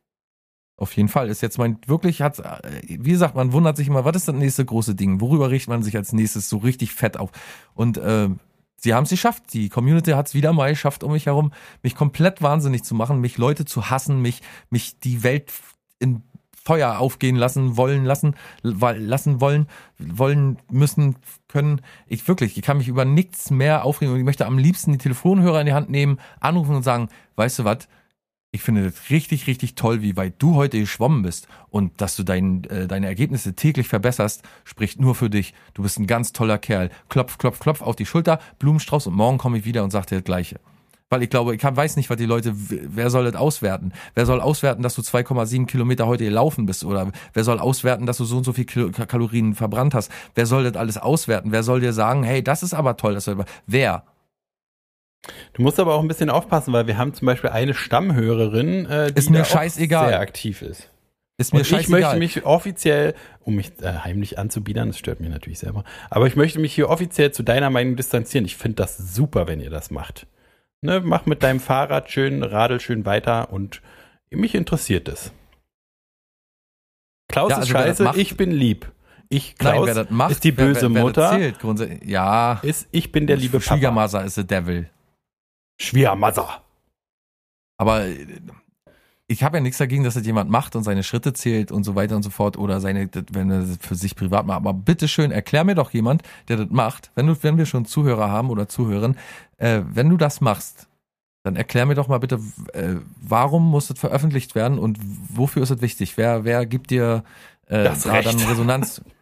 Auf jeden Fall ist jetzt mein wirklich hat wie gesagt, man wundert sich immer, was ist das nächste große Ding? Worüber richtet man sich als nächstes so richtig fett auf? Und äh, sie haben es geschafft. Die Community hat es wieder mal geschafft, um mich herum, mich komplett wahnsinnig zu machen, mich Leute zu hassen, mich mich die Welt in Feuer aufgehen lassen wollen lassen lassen wollen wollen müssen können ich wirklich ich kann mich über nichts mehr aufregen und ich möchte am liebsten die Telefonhörer in die Hand nehmen anrufen und sagen weißt du was ich finde das richtig, richtig toll, wie weit du heute geschwommen bist und dass du dein, äh, deine Ergebnisse täglich verbesserst, spricht nur für dich. Du bist ein ganz toller Kerl. Klopf, klopf, klopf auf die Schulter, Blumenstrauß und morgen komme ich wieder und sage dir das Gleiche. Weil ich glaube, ich kann, weiß nicht, was die Leute, wer soll das auswerten? Wer soll auswerten, dass du 2,7 Kilometer heute gelaufen bist? Oder wer soll auswerten, dass du so und so viel Kilo, Kalorien verbrannt hast? Wer soll das alles auswerten? Wer soll dir sagen, hey, das ist aber toll, das wer? Du musst aber auch ein bisschen aufpassen, weil wir haben zum Beispiel eine Stammhörerin, äh, die Ist mir scheißegal. sehr aktiv ist. Ist mir Und ich möchte scheißegal. mich offiziell, um mich äh, heimlich anzubiedern, das stört mich natürlich selber, aber ich möchte mich hier offiziell zu deiner Meinung distanzieren. Ich finde das super, wenn ihr das macht. Ne, mach mit deinem Fahrrad schön, radel schön weiter und mich interessiert es. Klaus Ja, ist also wer das scheiße, macht- ich bin lieb. Ich, Nein, Klaus, wer das macht, ist die wer- böse wer, wer Mutter, Das zählt, grundsätzlich. ja, ist ich bin der liebe Papa. Schwiegermother ist the devil. Schwiegermother. Aber äh, ich habe ja nichts dagegen, dass das jemand macht und seine Schritte zählt und so weiter und so fort oder seine, das- wenn er das für sich privat macht. Aber bitteschön, erklär mir doch jemand, der das macht. Wenn du, wenn wir schon Zuhörer haben oder Zuhören, äh, wenn du das machst, dann erklär mir doch mal bitte, äh, warum muss das veröffentlicht werden und wofür ist es wichtig? Wer, wer gibt dir äh, Das da Recht. dann Resonanz? <laughs>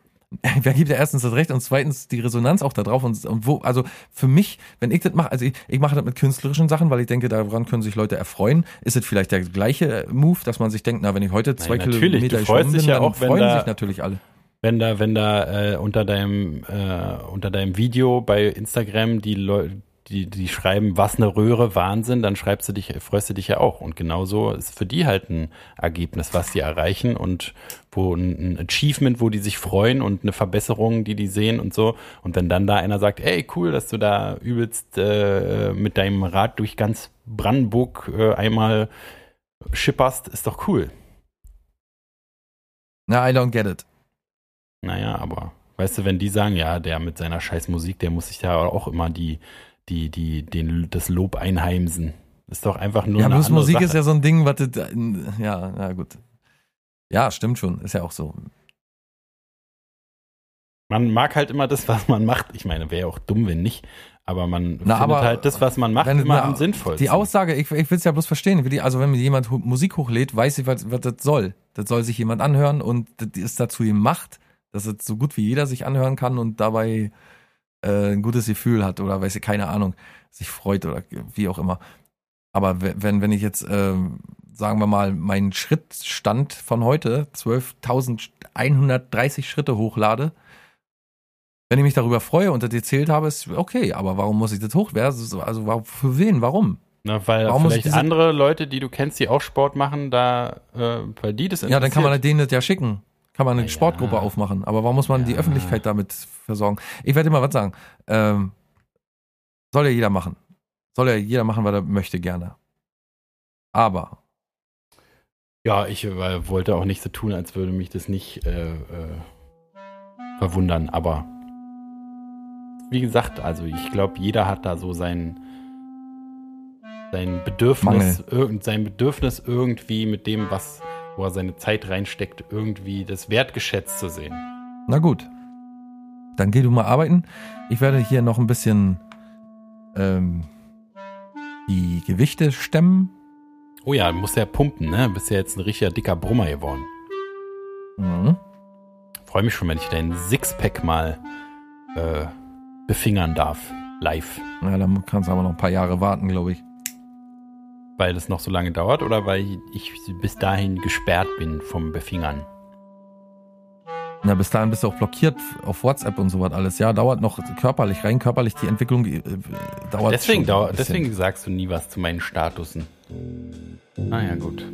<laughs> Wer gibt dir erstens das Recht und zweitens die Resonanz auch da drauf und, und wo, also für mich, wenn ich das mache, also ich, ich mache das mit künstlerischen Sachen, weil ich denke, daran können sich Leute erfreuen. Ist es vielleicht der gleiche Move, dass man sich denkt, na, wenn ich heute zwei natürlich, Kilometer dich bin, ja dann auch, freuen da- sich natürlich alle. wenn da, wenn da äh, unter deinem äh, unter deinem Video bei Instagram die Leute die, die schreiben, was eine Röhre, Wahnsinn, dann schreibst du dich, freust du dich ja auch. Und genauso ist für die halt ein Ergebnis, was die erreichen und wo ein, Achievement, wo die sich freuen und eine Verbesserung, die die sehen und so. Und wenn dann da einer sagt, ey, cool, dass du da übelst äh, mit deinem Rad durch ganz Brandenburg äh, einmal schipperst, ist doch cool. Na, I don't get it. Naja, aber weißt du, wenn die sagen, ja, der mit seiner scheiß Musik, der muss sich da auch immer die, die, die, den, das Lob einheimsen. Ist doch einfach nur ja, bloß Musik Sache. ist ja so ein Ding, was, das- ja, na gut. Ja, stimmt schon, ist ja auch so. Man mag halt immer das, was man macht. Ich meine, wäre auch dumm, wenn nicht. Aber man Na, findet aber halt das, was man macht, Wenn- immer na, am sinnvollsten. Die Aussage, ich, ich will es ja bloß verstehen. Die, also wenn mir jemand Musik hochlädt, weiß ich, was, was das soll. Das soll sich jemand anhören und das ist dazu gemacht, dass es so gut wie jeder sich anhören kann und dabei äh, ein gutes Gefühl hat oder weiß ich, keine Ahnung, sich freut oder wie auch immer. Aber we- wenn, wenn ich jetzt, ähm, sagen wir mal, meinen Schrittstand von heute, 12.130 Schritte hochlade, wenn ich mich darüber freue und das erzählt habe, ist okay, aber warum muss ich das hochwerten? Also für wen? Warum? Na, weil Warum muss ich vielleicht andere Leute, die du kennst, die auch Sport machen, da, äh, weil die das Ja, dann kann man interessiert. denen das ja schicken. Kann man eine ja. Sportgruppe aufmachen. Aber warum muss man die Ja. Öffentlichkeit damit versorgen? Ich werde immer was sagen. Ähm, soll ja jeder machen. Soll ja jeder machen, was er möchte, gerne. Aber, Ja, ich äh, wollte auch nicht so tun, als würde mich das nicht äh, äh, verwundern. Aber wie gesagt, also ich glaube, jeder hat da so sein, sein Bedürfnis, irgend, sein Bedürfnis irgendwie mit dem, was, wo er seine Zeit reinsteckt, irgendwie das wertgeschätzt zu sehen. na gut. Dann geh du mal arbeiten. Ich werde hier noch ein bisschen ähm, die Gewichte stemmen. Oh ja, du musst ja pumpen, ne? Bist ja jetzt ein richtiger dicker Brummer geworden. Mhm. Freue mich schon, wenn ich deinen Sixpack mal äh, befingern darf. Live. Ja, dann kannst du aber noch ein paar Jahre warten, glaube ich. Weil das noch so lange dauert oder weil ich bis dahin gesperrt bin vom Befingern? Na, bis dahin bist du auch blockiert auf WhatsApp und sowas alles. Ja, dauert noch körperlich, rein körperlich die Entwicklung äh, dauert Deswegen, schon dau deswegen sagst du nie was zu meinen Statusen. Naja, gut.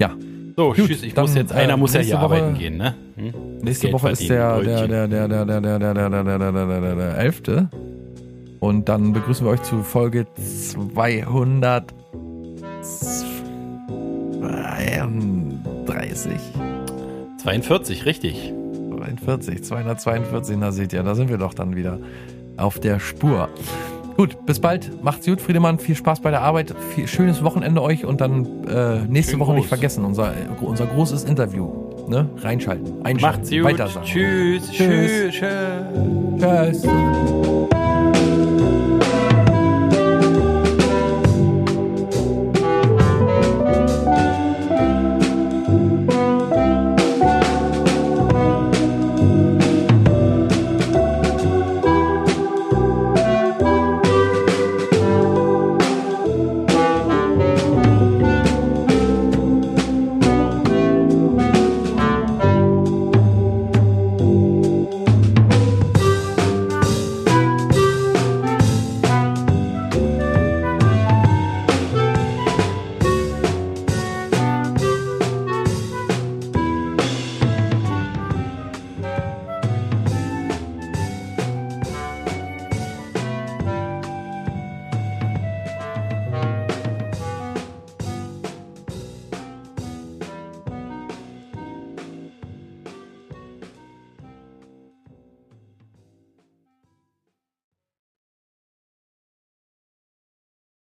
Ja. So, Gut, tschüss. Ich dann, muss jetzt, äh, einer muss ja nächste hier Woche- arbeiten gehen, ne? Hm? Nächste Geld Woche ist der, verdienen, der, Brötchen. der, der, der, der, der, der, der, der, der, der, der, der, der, der 11. Und dann begrüßen wir euch zu Folge 232. 42, richtig. 42, 242, na seht ihr, da sind wir doch dann wieder auf der Spur. Gut, bis bald. Macht's gut, Friedemann. Viel Spaß bei der Arbeit. Viel, schönes Wochenende euch und dann äh, nächste Schönen Woche nicht Gruß. vergessen, unser, unser großes Interview. Ne? Reinschalten, einschalten, Macht's gut. weitersagen. Tschüss. Tschüss. Tschüss. Tschüss. Tschüss.